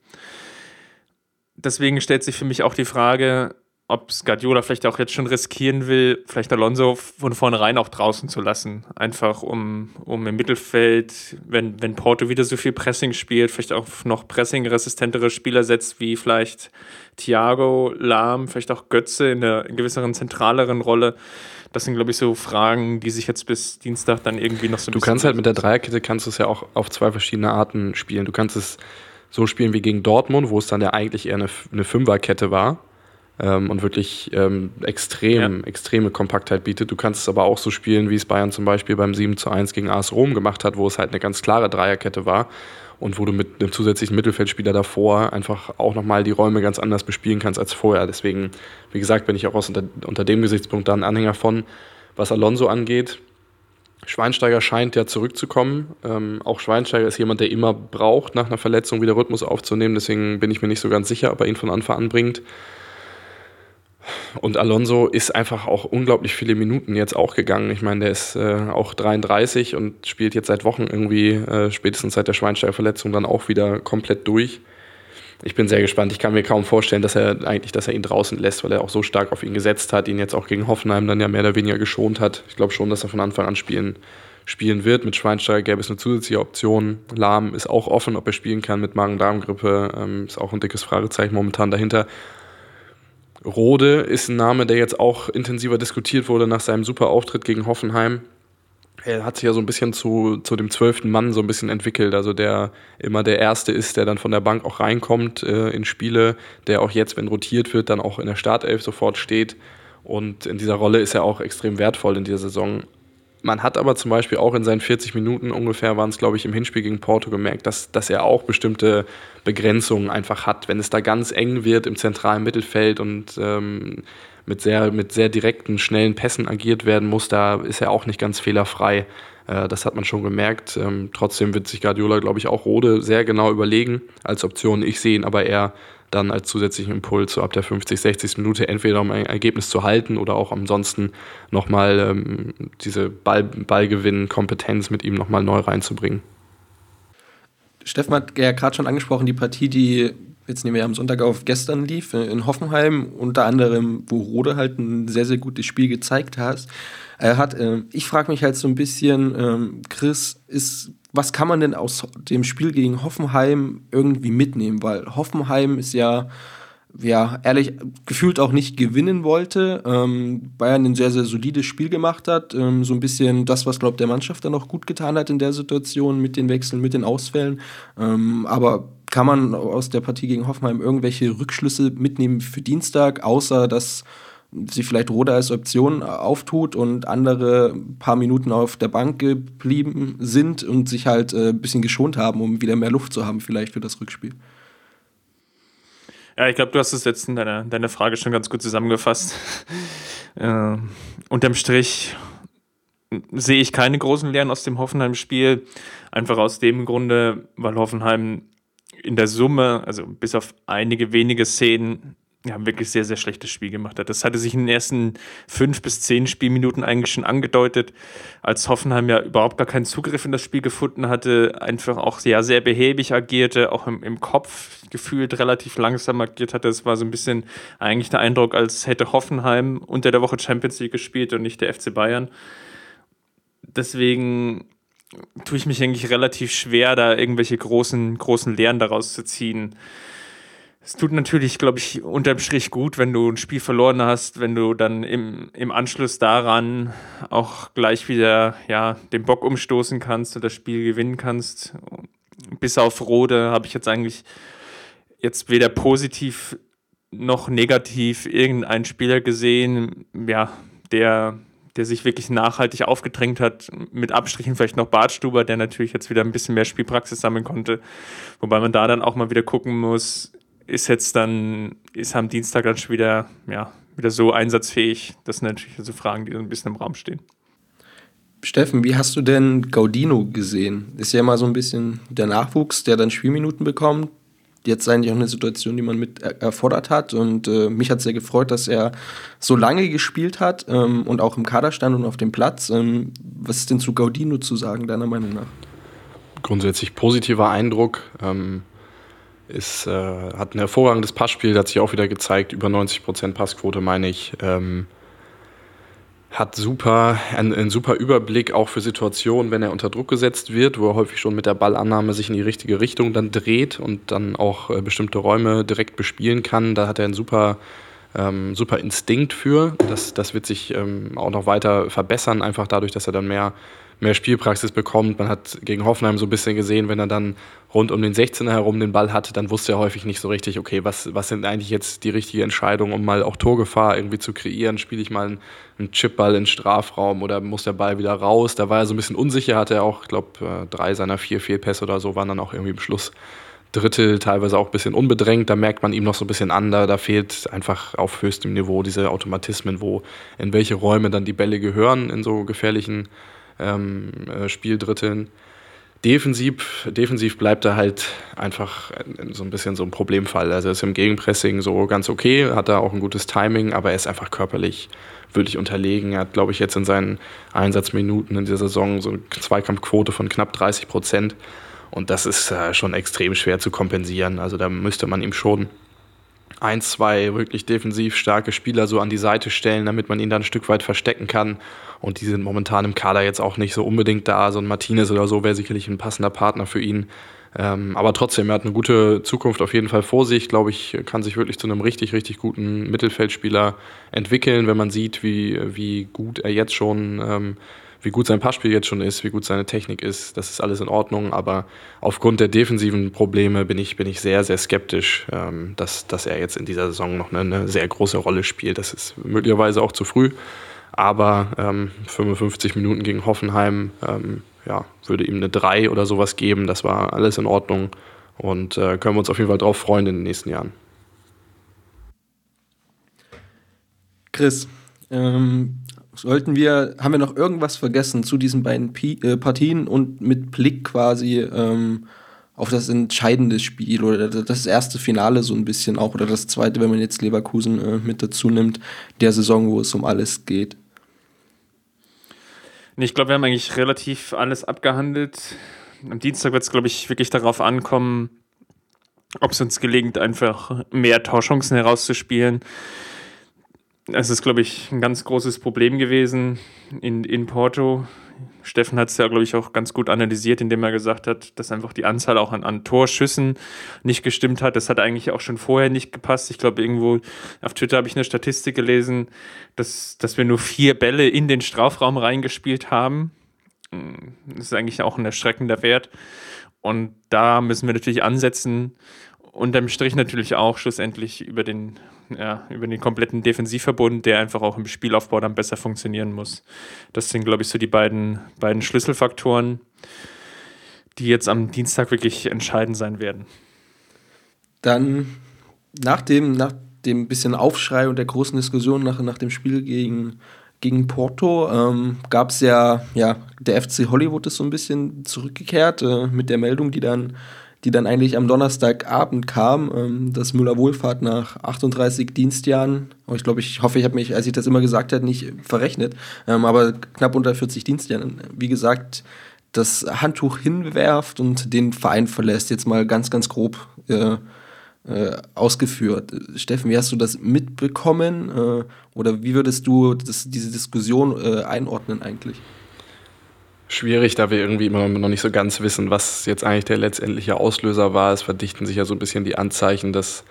Deswegen stellt sich für mich auch die Frage, ob Guardiola vielleicht auch jetzt schon riskieren will, vielleicht Alonso von vornherein auch draußen zu lassen. Einfach um, um im Mittelfeld, wenn, wenn Porto wieder so viel Pressing spielt, vielleicht auch noch pressing-resistentere Spieler setzt, wie vielleicht Thiago, Lahm, vielleicht auch Götze in der in gewisseren, zentraleren Rolle. Das sind, glaube ich, so Fragen, die sich jetzt bis Dienstag dann irgendwie noch so ein Du kannst halt mit der Dreierkette kannst du es ja auch auf zwei verschiedene Arten spielen. Du kannst es so spielen wie gegen Dortmund, wo es dann ja eigentlich eher eine, eine Fünferkette war ähm, und wirklich ähm, extrem, ja. extreme Kompaktheit bietet. Du kannst es aber auch so spielen, wie es Bayern zum Beispiel beim 7 zu 1 gegen AS Rom gemacht hat, wo es halt eine ganz klare Dreierkette war und wo du mit einem zusätzlichen Mittelfeldspieler davor einfach auch nochmal die Räume ganz anders bespielen kannst als vorher. Deswegen, wie gesagt, bin ich auch aus unter, unter dem Gesichtspunkt da ein Anhänger von. Was Alonso angeht, Schweinsteiger scheint ja zurückzukommen. Ähm, auch Schweinsteiger ist jemand, der immer braucht, nach einer Verletzung wieder Rhythmus aufzunehmen. Deswegen bin ich mir nicht so ganz sicher, ob er ihn von Anfang an bringt. Und Alonso ist einfach auch unglaublich viele Minuten jetzt auch gegangen. Ich meine, der ist äh, auch 33 und spielt jetzt seit Wochen irgendwie, äh, spätestens seit der Schweinsteiger-Verletzung, dann auch wieder komplett durch. Ich bin sehr gespannt. Ich kann mir kaum vorstellen, dass er eigentlich, dass er ihn draußen lässt, weil er auch so stark auf ihn gesetzt hat, ihn jetzt auch gegen Hoffenheim dann ja mehr oder weniger geschont hat. Ich glaube schon, dass er von Anfang an spielen, spielen wird. Mit Schweinsteiger gäbe es eine zusätzliche Option. Lahm ist auch offen, ob er spielen kann mit Magen-Darm-Grippe. Ähm, ist auch ein dickes Fragezeichen momentan dahinter. Rode ist ein Name, der jetzt auch intensiver diskutiert wurde nach seinem super Auftritt gegen Hoffenheim. Er hat sich ja so ein bisschen zu, zu dem zwölften Mann so ein bisschen entwickelt, also der immer der Erste ist, der dann von der Bank auch reinkommt äh, in Spiele, der auch jetzt, wenn rotiert wird, dann auch in der Startelf sofort steht. Und in dieser Rolle ist er auch extrem wertvoll in dieser Saison. Man hat aber zum Beispiel auch in seinen 40 Minuten ungefähr, waren es glaube ich im Hinspiel gegen Porto gemerkt, dass, dass er auch bestimmte Begrenzungen einfach hat. Wenn es da ganz eng wird im zentralen Mittelfeld und ähm, mit, sehr, mit sehr direkten, schnellen Pässen agiert werden muss, da ist er auch nicht ganz fehlerfrei. Äh, das hat man schon gemerkt. Ähm, trotzdem wird sich Guardiola, glaube ich, auch Rode sehr genau überlegen als Option. Ich sehe ihn aber eher dann als zusätzlichen Impuls so ab der 50, 60. Minute entweder um ein Ergebnis zu halten oder auch ansonsten nochmal ähm, diese Ball, Ballgewinn-Kompetenz mit ihm nochmal neu reinzubringen. Steffen hat ja gerade schon angesprochen, die Partie, die jetzt nehmen wir am Sonntag auf gestern lief, in Hoffenheim, unter anderem, wo Rode halt ein sehr, sehr gutes Spiel gezeigt hat. Er hat, äh, ich frage mich halt so ein bisschen, ähm, Chris, ist was kann man denn aus dem Spiel gegen Hoffenheim irgendwie mitnehmen? Weil Hoffenheim ist ja, ja, ehrlich, gefühlt auch nicht gewinnen wollte. Ähm, Bayern ein sehr, sehr solides Spiel gemacht hat. Ähm, so ein bisschen das, was, glaube der Mannschaft dann auch gut getan hat in der Situation mit den Wechseln, mit den Ausfällen. Ähm, aber kann man aus der Partie gegen Hoffenheim irgendwelche Rückschlüsse mitnehmen für Dienstag, außer dass sie vielleicht Roda als Option auftut und andere ein paar Minuten auf der Bank geblieben sind und sich halt äh, ein bisschen geschont haben, um wieder mehr Luft zu haben, vielleicht für das Rückspiel. Ja, ich glaube, du hast es jetzt in deiner, deiner Frage schon ganz gut zusammengefasst. äh, unterm Strich sehe ich keine großen Lehren aus dem Hoffenheim-Spiel. Einfach aus dem Grunde, weil Hoffenheim in der Summe, also bis auf einige wenige Szenen, ja, wirklich sehr, sehr schlechtes Spiel gemacht hat. Das hatte sich in den ersten fünf bis zehn Spielminuten eigentlich schon angedeutet, als Hoffenheim ja überhaupt gar keinen Zugriff in das Spiel gefunden hatte, einfach auch ja, sehr behäbig agierte, auch im, im Kopf gefühlt relativ langsam agiert hatte. Es war so ein bisschen eigentlich der Eindruck, als hätte Hoffenheim unter der Woche Champions League gespielt und nicht der FC Bayern. Deswegen tue ich mich eigentlich relativ schwer, da irgendwelche großen, großen Lehren daraus zu ziehen. Es tut natürlich, glaube ich, unterm Strich gut, wenn du ein Spiel verloren hast, wenn du dann im, im Anschluss daran auch gleich wieder ja, den Bock umstoßen kannst und das Spiel gewinnen kannst. Bis auf Rode habe ich jetzt eigentlich jetzt weder positiv noch negativ irgendeinen Spieler gesehen, ja, der, der sich wirklich nachhaltig aufgedrängt hat, mit Abstrichen vielleicht noch Bartstuber, der natürlich jetzt wieder ein bisschen mehr Spielpraxis sammeln konnte. Wobei man da dann auch mal wieder gucken muss, ist jetzt dann, ist am Dienstag dann schon wieder, ja, wieder so einsatzfähig? Das sind natürlich so Fragen, die so ein bisschen im Raum stehen. Steffen, wie hast du denn Gaudino gesehen? Ist ja immer so ein bisschen der Nachwuchs, der dann Spielminuten bekommt. Jetzt eigentlich auch eine Situation, die man mit erfordert hat. Und äh, mich hat sehr gefreut, dass er so lange gespielt hat ähm, und auch im Kader stand und auf dem Platz. Ähm, was ist denn zu Gaudino zu sagen, deiner Meinung nach? Grundsätzlich positiver Eindruck. Ähm, ist, äh, hat ein hervorragendes Passspiel, hat sich auch wieder gezeigt, über 90% Passquote, meine ich. Ähm, hat super, einen, einen, super Überblick auch für Situationen, wenn er unter Druck gesetzt wird, wo er häufig schon mit der Ballannahme sich in die richtige Richtung dann dreht und dann auch äh, bestimmte Räume direkt bespielen kann. Da hat er einen super, ähm, super Instinkt für. Das, das wird sich ähm, auch noch weiter verbessern, einfach dadurch, dass er dann mehr mehr Spielpraxis bekommt. Man hat gegen Hoffenheim so ein bisschen gesehen, wenn er dann rund um den 16er herum den Ball hatte, dann wusste er häufig nicht so richtig, okay, was, was sind eigentlich jetzt die richtigen Entscheidungen, um mal auch Torgefahr irgendwie zu kreieren? Spiele ich mal einen, Chipball in Strafraum oder muss der Ball wieder raus? Da war er so ein bisschen unsicher, hatte er auch, ich glaube, äh, drei seiner vier Fehlpässe oder so waren dann auch irgendwie im Schluss. Drittel teilweise auch ein bisschen unbedrängt, da merkt man ihm noch so ein bisschen an, da, da fehlt einfach auf höchstem Niveau diese Automatismen, wo in welche Räume dann die Bälle gehören in so gefährlichen ähm, äh, Spieldritteln. Defensiv, defensiv bleibt er halt einfach so ein bisschen so ein Problemfall. Also er ist im Gegenpressing so ganz okay, hat da auch ein gutes Timing, aber er ist einfach körperlich wirklich unterlegen. Er hat, glaube ich, jetzt in seinen Einsatzminuten in dieser Saison so eine Zweikampfquote von knapp 30 Prozent. Und das ist äh, schon extrem schwer zu kompensieren. Also da müsste man ihm schon ein, zwei wirklich defensiv starke Spieler so an die Seite stellen, damit man ihn dann ein Stück weit verstecken kann. Und die sind momentan im Kader jetzt auch nicht so unbedingt da. So ein Martinez oder so wäre sicherlich ein passender Partner für ihn. Ähm, aber trotzdem, er hat eine gute Zukunft auf jeden Fall vor sich. Glaube ich, kann sich wirklich zu einem richtig, richtig guten Mittelfeldspieler entwickeln, wenn man sieht, wie, wie gut er jetzt schon ähm, wie gut sein Passspiel jetzt schon ist, wie gut seine Technik ist, das ist alles in Ordnung. Aber aufgrund der defensiven Probleme bin ich, bin ich sehr, sehr skeptisch, ähm, dass, dass er jetzt in dieser Saison noch eine, eine, sehr große Rolle spielt. Das ist möglicherweise auch zu früh. Aber ähm, 55 Minuten gegen Hoffenheim ähm, ja, würde ihm eine 3 oder sowas geben. Das war alles in Ordnung. Und äh, können wir uns auf jeden Fall darauf freuen in den nächsten Jahren. Chris, ähm, Sollten wir, haben wir noch irgendwas vergessen zu diesen beiden P äh, Partien und mit Blick quasi ähm, auf das entscheidende Spiel oder das erste Finale so ein bisschen auch oder das zweite, wenn man jetzt Leverkusen äh, mit dazu nimmt, der Saison, wo es um alles geht? Ich glaube, wir haben eigentlich relativ alles abgehandelt. Am Dienstag wird es, glaube ich, wirklich darauf ankommen, ob es uns gelingt, einfach mehr Torchancen herauszuspielen es ist, glaube ich, ein ganz großes Problem gewesen in, in Porto. Steffen hat es ja, glaube ich, auch ganz gut analysiert, indem er gesagt hat, dass einfach die Anzahl auch an, an Torschüssen nicht gestimmt hat. Das hat eigentlich auch schon vorher nicht gepasst. Ich glaube, irgendwo auf Twitter habe ich eine Statistik gelesen, dass, dass wir nur vier Bälle in den Strafraum reingespielt haben. Das ist eigentlich auch ein erschreckender Wert. Und da müssen wir natürlich ansetzen. Unterm Strich natürlich auch schlussendlich über den, ja, über den kompletten Defensivverbund, der einfach auch im Spielaufbau dann besser funktionieren muss. Das sind, glaube ich, so die beiden, beiden Schlüsselfaktoren, die jetzt am Dienstag wirklich entscheidend sein werden. Dann nach dem, nach dem bisschen Aufschrei und der großen Diskussion nach, nach dem Spiel gegen gegen Porto ähm, gab es ja, ja, der FC Hollywood ist so ein bisschen zurückgekehrt äh, mit der Meldung, die dann, die dann eigentlich am Donnerstagabend kam, ähm, dass Müller Wohlfahrt nach 38 Dienstjahren, ich glaube, ich hoffe, ich habe mich, als ich das immer gesagt habe, nicht verrechnet, ähm, aber knapp unter 40 Dienstjahren, wie gesagt, das Handtuch hinwerft und den Verein verlässt, jetzt mal ganz, ganz grob. Äh, äh, ausgeführt. Steffen, wie hast du das mitbekommen äh, oder wie würdest du das, diese Diskussion äh, einordnen eigentlich? Schwierig, da wir irgendwie immer noch nicht so ganz wissen, was jetzt eigentlich der letztendliche Auslöser war. Es verdichten sich ja so ein bisschen die Anzeichen, dass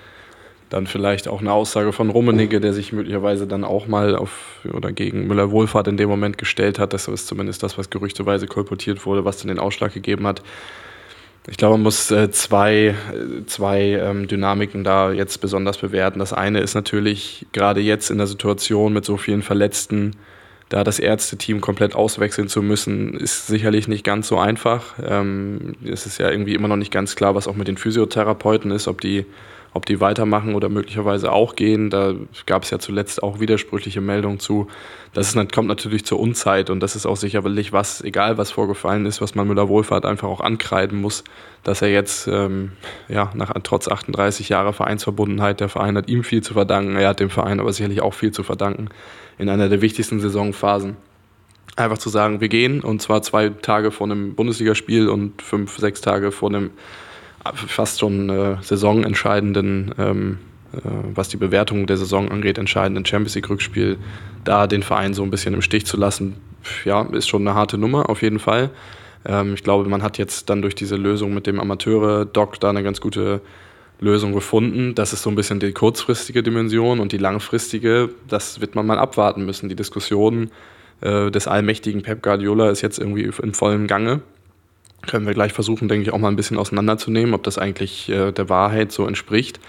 dann vielleicht auch eine Aussage von Rummenigge, der sich möglicherweise dann auch mal auf oder gegen Müller-Wohlfahrt in dem Moment gestellt hat. Das ist zumindest das, was gerüchteweise kolportiert wurde, was dann den Ausschlag gegeben hat. Ich glaube, man muss äh, zwei, äh, zwei ähm, Dynamiken da jetzt besonders bewerten. Das eine ist natürlich gerade jetzt in der Situation mit so vielen Verletzten, da das Ärzteteam komplett auswechseln zu müssen, ist sicherlich nicht ganz so einfach. Ähm, es ist ja irgendwie immer noch nicht ganz klar, was auch mit den Physiotherapeuten ist, ob die ob die weitermachen oder möglicherweise auch gehen. Da gab es ja zuletzt auch widersprüchliche Meldungen zu. Das ist, kommt natürlich zur Unzeit und das ist auch sicherlich was, egal was vorgefallen ist, was man Müller-Wohlfahrt einfach auch ankreiden muss, dass er jetzt, ähm, ja, nach, trotz 38 Jahre Vereinsverbundenheit, der Verein hat ihm viel zu verdanken, er hat dem Verein aber sicherlich auch viel zu verdanken in einer der wichtigsten Saisonphasen einfach zu sagen, wir gehen und zwar zwei Tage vor einem Bundesligaspiel und fünf, sechs Tage vor einem fast schon äh, saisonentscheidenden, ähm, äh, was die Bewertung der Saison angeht, entscheidenden Champions League-Rückspiel, da den Verein so ein bisschen im Stich zu lassen, ja, ist schon eine harte Nummer auf jeden Fall. Ähm, ich glaube, man hat jetzt dann durch diese Lösung mit dem Amateure-Doc da eine ganz gute Lösung gefunden. Das ist so ein bisschen die kurzfristige Dimension und die langfristige, das wird man mal abwarten müssen. Die Diskussion äh, des allmächtigen Pep Guardiola ist jetzt irgendwie in vollem Gange können wir gleich versuchen, denke ich, auch mal ein bisschen auseinanderzunehmen, ob das eigentlich äh, der Wahrheit so entspricht.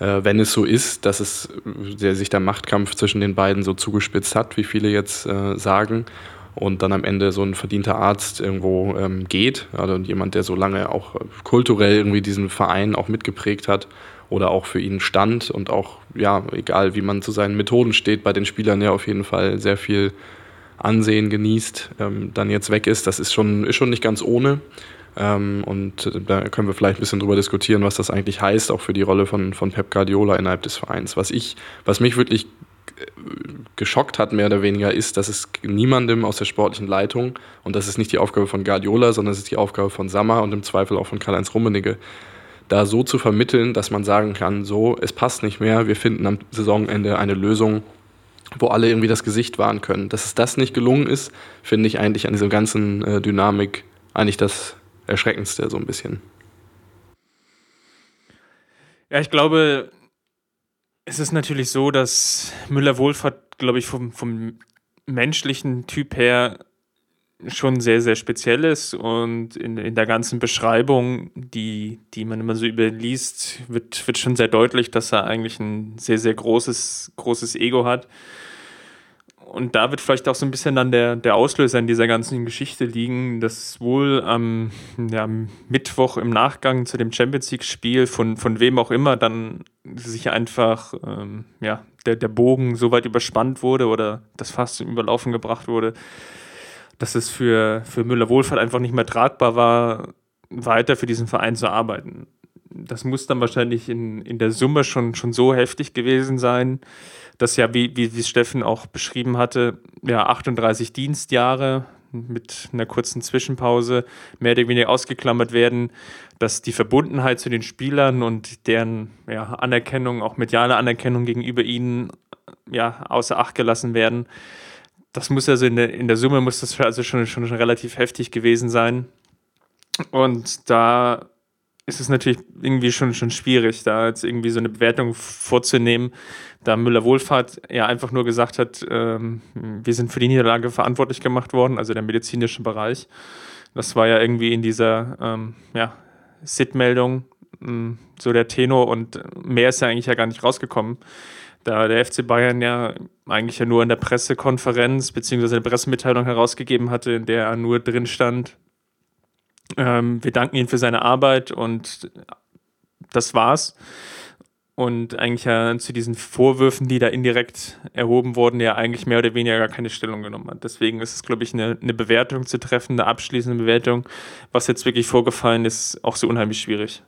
Äh, wenn es so ist, dass es der, sich der Machtkampf zwischen den beiden so zugespitzt hat, wie viele jetzt äh, sagen, und dann am Ende so ein verdienter Arzt irgendwo ähm, geht, also jemand, der so lange auch kulturell irgendwie diesen Verein auch mitgeprägt hat oder auch für ihn stand und auch, ja, egal wie man zu seinen Methoden steht, bei den Spielern ja auf jeden Fall sehr viel Ansehen genießt, ähm, dann jetzt weg ist. Das ist schon, ist schon nicht ganz ohne. Ähm, und da können wir vielleicht ein bisschen drüber diskutieren, was das eigentlich heißt, auch für die Rolle von, von Pep Guardiola innerhalb des Vereins. Was ich, was mich wirklich äh, geschockt hat, mehr oder weniger, ist, dass es niemandem aus der sportlichen Leitung, und das ist nicht die Aufgabe von Guardiola, sondern es ist die Aufgabe von Sammer und im Zweifel auch von Karl-Heinz Rummenigge, da so zu vermitteln, dass man sagen kann, so, es passt nicht mehr, wir finden am Saisonende eine Lösung, wo alle irgendwie das Gesicht wahren können. Dass es das nicht gelungen ist, finde ich eigentlich an dieser ganzen äh, Dynamik eigentlich das Erschreckendste so ein bisschen. Ja, ich glaube, es ist natürlich so, dass Müller-Wohlfahrt, glaube ich, vom, vom menschlichen Typ her schon sehr, sehr speziell ist und in, in der ganzen Beschreibung, die, die man immer so überliest, wird, wird schon sehr deutlich, dass er eigentlich ein sehr, sehr großes, großes Ego hat. Und da wird vielleicht auch so ein bisschen dann der, der Auslöser in dieser ganzen Geschichte liegen, dass wohl am, ja, Mittwoch im Nachgang zu dem Champions League-Spiel von, von wem auch immer dann sich einfach ähm, ja, der, der Bogen so weit überspannt wurde oder das Fass zum Überlaufen gebracht wurde, dass es für, für Müller-Wohlfahrt einfach nicht mehr tragbar war, weiter für diesen Verein zu arbeiten. Das muss dann wahrscheinlich in, in der Summe schon, schon so heftig gewesen sein, dass ja, wie, wie, wie Steffen auch beschrieben hatte, ja, 38 Dienstjahre mit einer kurzen Zwischenpause mehr oder weniger ausgeklammert werden, dass die Verbundenheit zu den Spielern und deren ja, Anerkennung, auch mediale Anerkennung gegenüber ihnen, ja, außer Acht gelassen werden das muss also in der, in der Summe muss das also schon, schon, schon relativ heftig gewesen sein. Und da ist es natürlich irgendwie schon, schon schwierig, da jetzt irgendwie so eine Bewertung vorzunehmen, da Müller-Wohlfahrt ja einfach nur gesagt hat, ähm, wir sind für die Niederlage verantwortlich gemacht worden, also der medizinische Bereich. Das war ja irgendwie in dieser ähm, ja, SID-Meldung, hm, so der Tenor und mehr ist ja eigentlich ja gar nicht rausgekommen. Da der FC Bayern ja eigentlich ja nur in der Pressekonferenz bzw. eine Pressemitteilung herausgegeben hatte, in der er nur drin stand, ähm, wir danken ihm für seine Arbeit und das war's. Und eigentlich ja zu diesen Vorwürfen, die da indirekt erhoben wurden, ja eigentlich mehr oder weniger gar keine Stellung genommen hat. Deswegen ist es, glaube ich, eine, eine Bewertung zu treffen, eine abschließende Bewertung. Was jetzt wirklich vorgefallen ist, auch so unheimlich schwierig.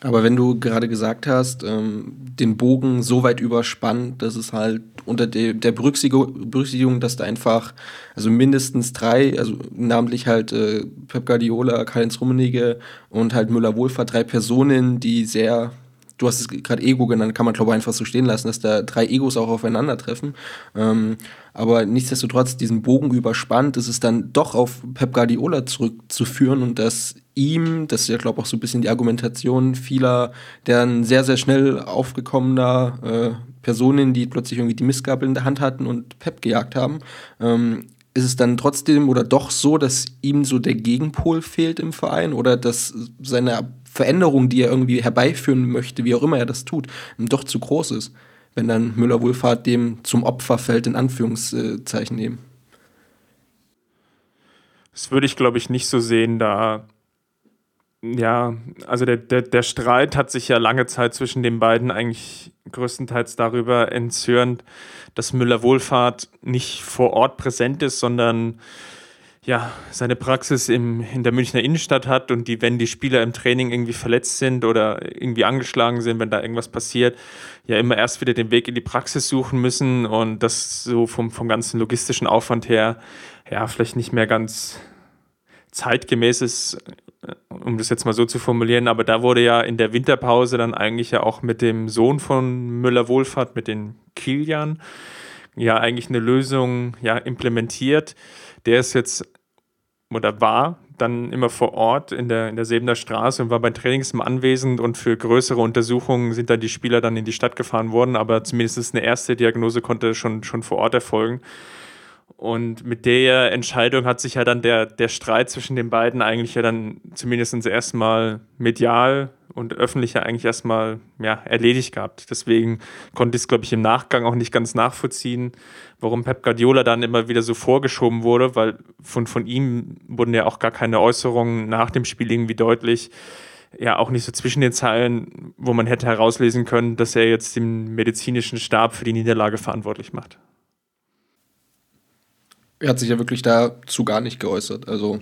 Aber wenn du gerade gesagt hast, ähm, den Bogen so weit überspannt, dass es halt unter de der Berücksichtigung, dass da einfach, also mindestens drei, also namentlich halt äh, Pep Guardiola, Karl-Heinz Rummenigge und halt Müller-Wohlfahrt, drei Personen, die sehr du hast es gerade Ego genannt, kann man glaube ich einfach so stehen lassen, dass da drei Egos auch aufeinandertreffen. Ähm, aber nichtsdestotrotz diesen Bogen überspannt, ist es dann doch auf Pep Guardiola zurückzuführen und dass ihm, das ist ja glaube ich auch so ein bisschen die Argumentation vieler, deren sehr, sehr schnell aufgekommener äh, Personen, die plötzlich irgendwie die Missgabel in der Hand hatten und Pep gejagt haben, ähm, ist es dann trotzdem oder doch so, dass ihm so der Gegenpol fehlt im Verein oder dass seine Veränderung, die er irgendwie herbeiführen möchte, wie auch immer er das tut, doch zu groß ist, wenn dann Müller-Wohlfahrt dem zum Opfer fällt, in Anführungszeichen nehmen. Das würde ich, glaube ich, nicht so sehen, da ja, also der, der, der Streit hat sich ja lange Zeit zwischen den beiden eigentlich größtenteils darüber entzürnt, dass Müller-Wohlfahrt nicht vor Ort präsent ist, sondern ja, seine Praxis im, in der Münchner Innenstadt hat und die, wenn die Spieler im Training irgendwie verletzt sind oder irgendwie angeschlagen sind, wenn da irgendwas passiert, ja immer erst wieder den Weg in die Praxis suchen müssen und das so vom, vom ganzen logistischen Aufwand her, ja, vielleicht nicht mehr ganz zeitgemäß ist, um das jetzt mal so zu formulieren, aber da wurde ja in der Winterpause dann eigentlich ja auch mit dem Sohn von Müller-Wohlfahrt, mit den Kilian, ja eigentlich eine Lösung ja implementiert. Der ist jetzt oder war dann immer vor Ort in der, in der Sebener Straße und war bei Trainings anwesend und für größere Untersuchungen sind dann die Spieler dann in die Stadt gefahren worden, aber zumindest eine erste Diagnose konnte schon, schon vor Ort erfolgen. Und mit der Entscheidung hat sich ja dann der, der Streit zwischen den beiden eigentlich ja dann zumindest erstmal medial und öffentlich ja eigentlich erstmal ja, erledigt gehabt. Deswegen konnte ich es, glaube ich, im Nachgang auch nicht ganz nachvollziehen, warum Pep Guardiola dann immer wieder so vorgeschoben wurde, weil von, von ihm wurden ja auch gar keine Äußerungen nach dem Spiel irgendwie deutlich. Ja, auch nicht so zwischen den Zeilen, wo man hätte herauslesen können, dass er jetzt den medizinischen Stab für die Niederlage verantwortlich macht. Er hat sich ja wirklich dazu gar nicht geäußert. Also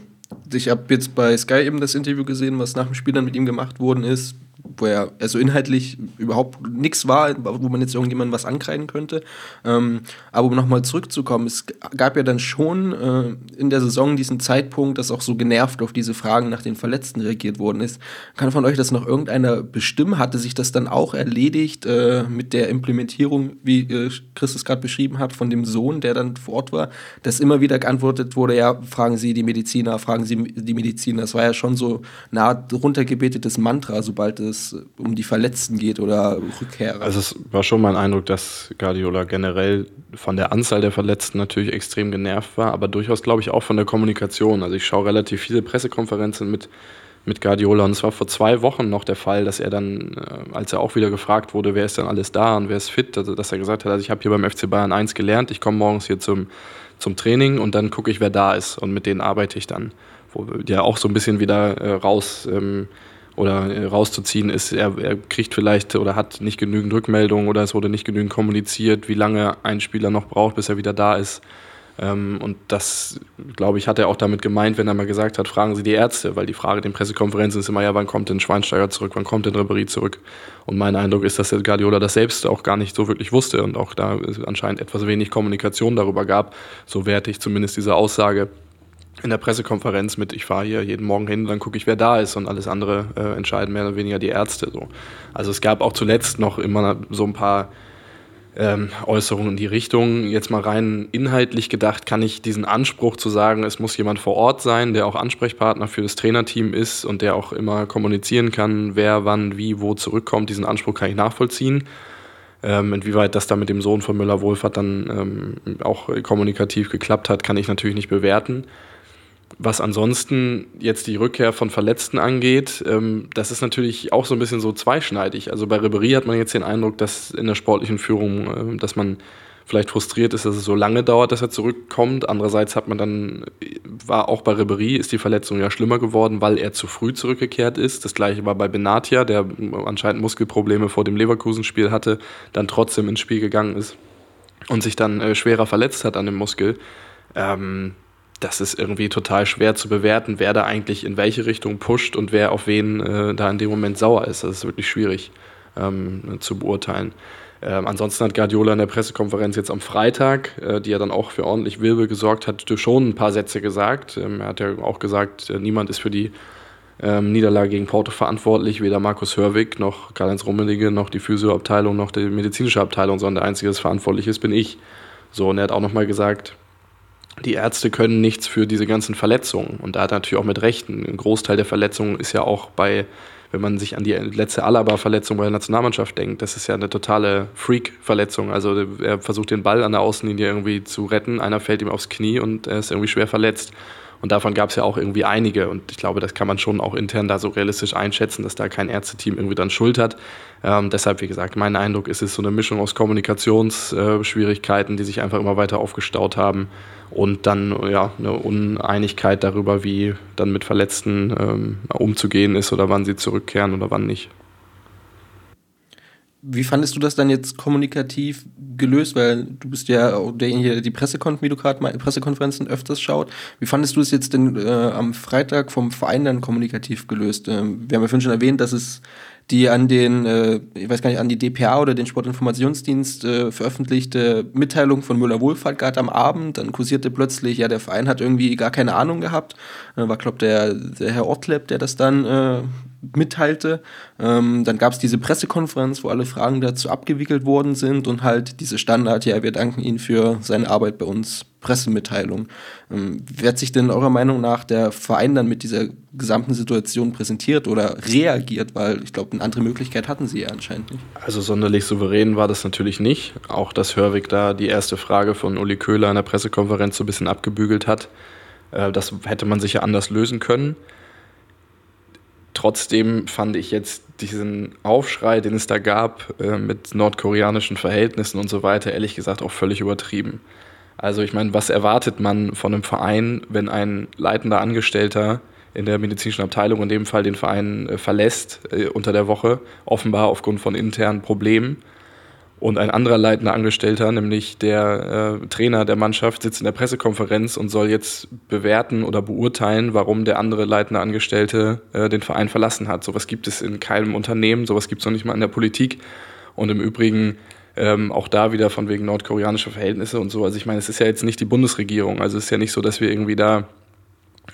ich habe jetzt bei Sky eben das Interview gesehen, was nach dem Spiel dann mit ihm gemacht worden ist wo er also inhaltlich überhaupt nichts war, wo man jetzt irgendjemandem was ankreiden könnte. Ähm, aber um nochmal zurückzukommen, es gab ja dann schon äh, in der Saison diesen Zeitpunkt, dass auch so genervt auf diese Fragen nach den Verletzten reagiert worden ist. Kann von euch das noch irgendeiner bestimmen? Hatte sich das dann auch erledigt äh, mit der Implementierung, wie äh, Chris es gerade beschrieben hat, von dem Sohn, der dann vor Ort war, dass immer wieder geantwortet wurde, ja, fragen Sie die Mediziner, fragen Sie die Mediziner. Das war ja schon so eine Art runtergebetetes Mantra, sobald es es um die Verletzten geht oder Rückkehrer. Also es war schon mein Eindruck, dass Guardiola generell von der Anzahl der Verletzten natürlich extrem genervt war, aber durchaus glaube ich auch von der Kommunikation. Also ich schaue relativ viele Pressekonferenzen mit mit Guardiola. Und es war vor zwei Wochen noch der Fall, dass er dann, äh, als er auch wieder gefragt wurde, wer ist denn alles da und wer ist fit, also, dass er gesagt hat, also ich habe hier beim FC Bayern 1 gelernt, ich komme morgens hier zum, zum Training und dann gucke ich, wer da ist und mit denen arbeite ich dann. Wo der auch so ein bisschen wieder äh, raus ähm, oder äh, rauszuziehen ist, er, er, kriegt vielleicht oder hat nicht genügend Rückmeldungen oder es wurde nicht genügend kommuniziert, wie lange ein Spieler noch braucht, bis er wieder da ist. Ähm, und das, glaube ich, hat er auch damit gemeint, wenn er mal gesagt hat, fragen Sie die Ärzte, weil die Frage in den Pressekonferenzen ist immer, ja, wann kommt denn Schweinsteiger zurück, wann kommt denn Ribéry zurück? Und mein Eindruck ist, dass der Guardiola das selbst auch gar nicht so wirklich wusste und auch da anscheinend etwas wenig Kommunikation darüber gab. So werte ich zumindest diese Aussage in der Pressekonferenz mit, ich fahre hier jeden Morgen hin, dann gucke ich, wer da ist und alles andere äh, entscheiden mehr oder weniger die Ärzte. So. Also es gab auch zuletzt noch immer so ein paar ähm, Äußerungen in die Richtung. Jetzt mal rein inhaltlich gedacht, kann ich diesen Anspruch zu sagen, es muss jemand vor Ort sein, der auch Ansprechpartner für das Trainerteam ist und der auch immer kommunizieren kann, wer wann wie wo zurückkommt, diesen Anspruch kann ich nachvollziehen. Ähm, inwieweit das da mit dem Sohn von Müller-Wohlfahrt dann ähm, auch kommunikativ geklappt hat, kann ich natürlich nicht bewerten. Was ansonsten jetzt die Rückkehr von Verletzten angeht, ähm, das ist natürlich auch so ein bisschen so zweischneidig. Also bei Ribery hat man jetzt den Eindruck, dass in der sportlichen Führung, äh, dass man vielleicht frustriert ist, dass es so lange dauert, dass er zurückkommt. Andererseits hat man dann, war auch bei Ribery, ist die Verletzung ja schlimmer geworden, weil er zu früh zurückgekehrt ist. Das gleiche war bei Benatia, der anscheinend Muskelprobleme vor dem Leverkusen-Spiel hatte, dann trotzdem ins Spiel gegangen ist und sich dann äh, schwerer verletzt hat an dem Muskel. Ähm, das ist irgendwie total schwer zu bewerten, wer da eigentlich in welche Richtung pusht und wer auf wen äh, da in dem Moment sauer ist. Das ist wirklich schwierig ähm, zu beurteilen. Ähm, ansonsten hat Guardiola in der Pressekonferenz jetzt am Freitag, äh, die ja dann auch für ordentlich Wirbel gesorgt hat, schon ein paar Sätze gesagt. Ähm, er hat ja auch gesagt, äh, niemand ist für die ähm, Niederlage gegen Porto verantwortlich, weder Markus Hörwig noch Karl-Heinz Rummelige noch die Physioabteilung noch die medizinische Abteilung, sondern der Einzige, der verantwortlich ist, bin ich. So, und er hat auch nochmal gesagt, die Ärzte können nichts für diese ganzen Verletzungen. Und da hat er natürlich auch mit Recht. Ein Großteil der Verletzungen ist ja auch bei wenn man sich an die letzte Alaba-Verletzung bei der Nationalmannschaft denkt, das ist ja eine totale Freak-Verletzung. Also er versucht den Ball an der Außenlinie irgendwie zu retten, einer fällt ihm aufs Knie und er ist irgendwie schwer verletzt. Und davon gab es ja auch irgendwie einige. Und ich glaube, das kann man schon auch intern da so realistisch einschätzen, dass da kein Ärzteteam irgendwie dann Schuld hat. Ähm, deshalb, wie gesagt, mein Eindruck ist es so eine Mischung aus Kommunikationsschwierigkeiten, äh, die sich einfach immer weiter aufgestaut haben und dann ja eine Uneinigkeit darüber, wie dann mit Verletzten ähm, umzugehen ist oder wann sie zurückkehren oder wann nicht. Wie fandest du das dann jetzt kommunikativ gelöst? Weil du bist ja derjenige, der die Pressekon wie du gerade Pressekonferenzen öfters schaut. Wie fandest du es jetzt denn äh, am Freitag vom Verein dann kommunikativ gelöst? Ähm, wir haben ja vorhin schon erwähnt, dass es die an den, äh, ich weiß gar nicht, an die DPA oder den Sportinformationsdienst äh, veröffentlichte Mitteilung von Müller-Wohlfahrt gerade am Abend. Dann kursierte plötzlich, ja, der Verein hat irgendwie gar keine Ahnung gehabt. Äh, war, glaube der, der Herr Ortleb, der das dann äh, mitteilte. Ähm, dann gab es diese Pressekonferenz, wo alle Fragen dazu abgewickelt worden sind und halt diese Standard, ja, wir danken Ihnen für seine Arbeit bei uns, Pressemitteilung. Ähm, wird sich denn eurer Meinung nach der Verein dann mit dieser gesamten Situation präsentiert oder reagiert? Weil ich glaube, eine andere Möglichkeit hatten sie ja anscheinend nicht. Also sonderlich souverän war das natürlich nicht. Auch dass Hörwig da die erste Frage von Uli Köhler in der Pressekonferenz so ein bisschen abgebügelt hat. Äh, das hätte man sicher anders lösen können. Trotzdem fand ich jetzt diesen Aufschrei, den es da gab äh, mit nordkoreanischen Verhältnissen und so weiter, ehrlich gesagt auch völlig übertrieben. Also ich meine, was erwartet man von einem Verein, wenn ein leitender Angestellter in der medizinischen Abteilung in dem Fall den Verein äh, verlässt äh, unter der Woche, offenbar aufgrund von internen Problemen und ein anderer leitender Angestellter, nämlich der äh, Trainer der Mannschaft, sitzt in der Pressekonferenz und soll jetzt bewerten oder beurteilen, warum der andere leitende Angestellte äh, den Verein verlassen hat. Sowas gibt es in keinem Unternehmen, sowas gibt es noch nicht mal in der Politik. Und im Übrigen ähm, auch da wieder von wegen nordkoreanischer Verhältnisse und so. Also ich meine, es ist ja jetzt nicht die Bundesregierung. Also es ist ja nicht so, dass wir irgendwie da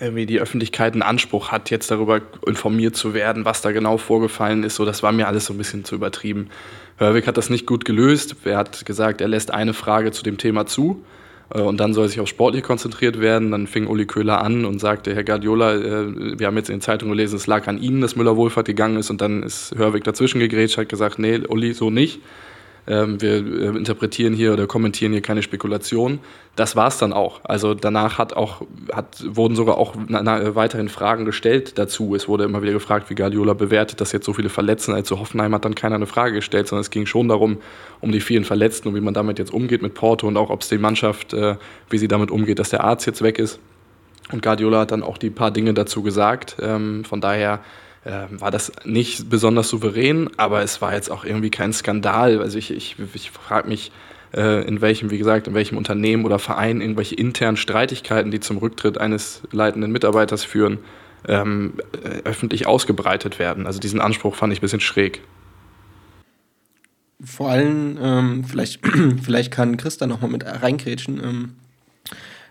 irgendwie die Öffentlichkeit einen Anspruch hat, jetzt darüber informiert zu werden, was da genau vorgefallen ist. So, das war mir alles so ein bisschen zu übertrieben. Hörwig hat das nicht gut gelöst. Er hat gesagt, er lässt eine Frage zu dem Thema zu äh, und dann soll sich auf Sportlich konzentriert werden. Dann fing Uli Köhler an und sagte, Herr Guardiola, äh, wir haben jetzt in den Zeitungen gelesen, es lag an Ihnen, dass Müller-Wohlfahrt gegangen ist und dann ist Hörwig dazwischen gegrätscht, hat gesagt, nee, Uli, so nicht wir äh, interpretieren hier oder kommentieren hier keine Spekulation. Das war es dann auch. Also danach hat auch, hat, wurden sogar auch weiterhin Fragen gestellt dazu. Es wurde immer wieder gefragt, wie Guardiola bewertet, dass jetzt so viele Verletzten. Also Hoffenheim hat dann keiner eine Frage gestellt, sondern es ging schon darum, um die vielen Verletzten und wie man damit jetzt umgeht mit Porto und auch, ob es die Mannschaft, äh, wie sie damit umgeht, dass der Arzt jetzt weg ist. Und Guardiola hat dann auch die paar Dinge dazu gesagt. Ähm, von daher äh, war das nicht besonders souverän, aber es war jetzt auch irgendwie kein Skandal. Also ich, ich, ich frage mich, äh, in welchem, wie gesagt, in welchem Unternehmen oder Verein irgendwelche internen Streitigkeiten, die zum Rücktritt eines leitenden Mitarbeiters führen, ähm, äh, öffentlich ausgebreitet werden. Also diesen Anspruch fand ich ein bisschen schräg. Vor allem, ähm, vielleicht, vielleicht kann Chris da nochmal mit reingrätschen. Ähm,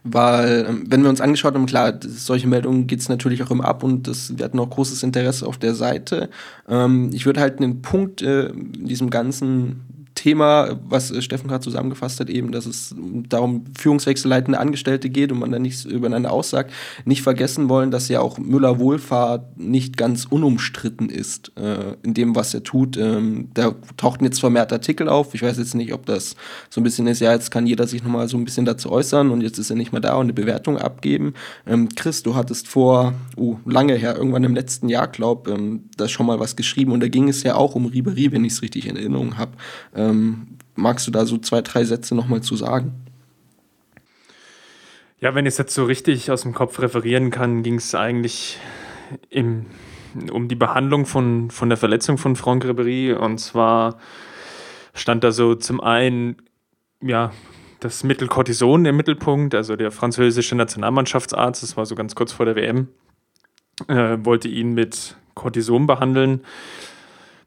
weil, ähm, wenn wir uns angeschaut haben, klar, solche Meldungen geht es natürlich auch immer ab und das, wir hatten auch großes Interesse auf der Seite. Ähm, ich würde halt einen Punkt äh, in diesem ganzen Thema, was äh, Steffen gerade zusammengefasst hat, eben, dass es darum Führungswechselleitende Angestellte geht und man dann nichts übereinander aussagt, nicht vergessen wollen, dass ja auch Müller Wohlfahrt nicht ganz unumstritten ist äh, in dem, was er tut. Ähm, da tauchten jetzt vermehrt Artikel auf. Ich weiß jetzt nicht, ob das so ein bisschen ist, ja, jetzt kann jeder sich nochmal so ein bisschen dazu äußern und jetzt ist er nicht mehr da und eine Bewertung abgeben. Ähm, Chris, du hattest vor, oh, lange her, irgendwann im letzten Jahr, glaub, ähm, da schon mal was geschrieben und da ging es ja auch um Ribery, wenn ich es richtig in Erinnerung habe. Ähm, magst du da so zwei, drei Sätze nochmal zu sagen? Ja, wenn ich es jetzt so richtig aus dem Kopf referieren kann, ging es eigentlich im, um die Behandlung von, von der Verletzung von Franck Ribery. Und zwar stand da so zum einen, ja, das Mittel Cortison im Mittelpunkt, also der französische Nationalmannschaftsarzt, das war so ganz kurz vor der WM, äh, wollte ihn mit Cortison behandeln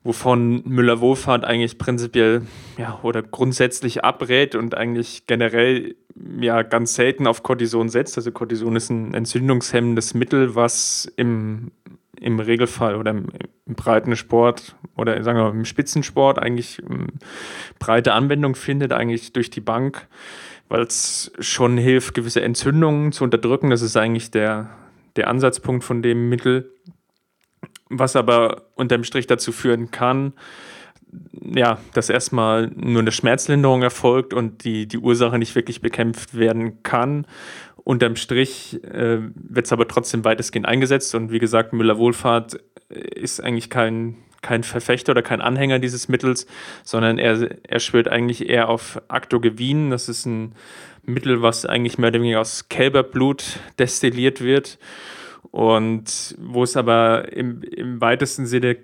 wovon Müller-Wohlfahrt eigentlich prinzipiell ja, oder grundsätzlich abrät und eigentlich generell ja ganz selten auf Cortison setzt. Also Cortison ist ein entzündungshemmendes Mittel, was im, im Regelfall oder im, im breiten Sport oder sagen wir mal im Spitzensport eigentlich ähm, breite Anwendung findet, eigentlich durch die Bank, weil es schon hilft, gewisse Entzündungen zu unterdrücken. Das ist eigentlich der, der Ansatzpunkt von dem Mittel was aber unterm Strich dazu führen kann, ja, dass erstmal nur eine Schmerzlinderung erfolgt und die, die Ursache nicht wirklich bekämpft werden kann. Unterm Strich äh, wird es aber trotzdem weitestgehend eingesetzt und wie gesagt, Müller-Wohlfahrt ist eigentlich kein, kein Verfechter oder kein Anhänger dieses Mittels, sondern er, er schwört eigentlich eher auf Actogevin. Das ist ein Mittel, was eigentlich mehr oder weniger aus Kälberblut destilliert wird und wo es aber im, im weitesten Sinne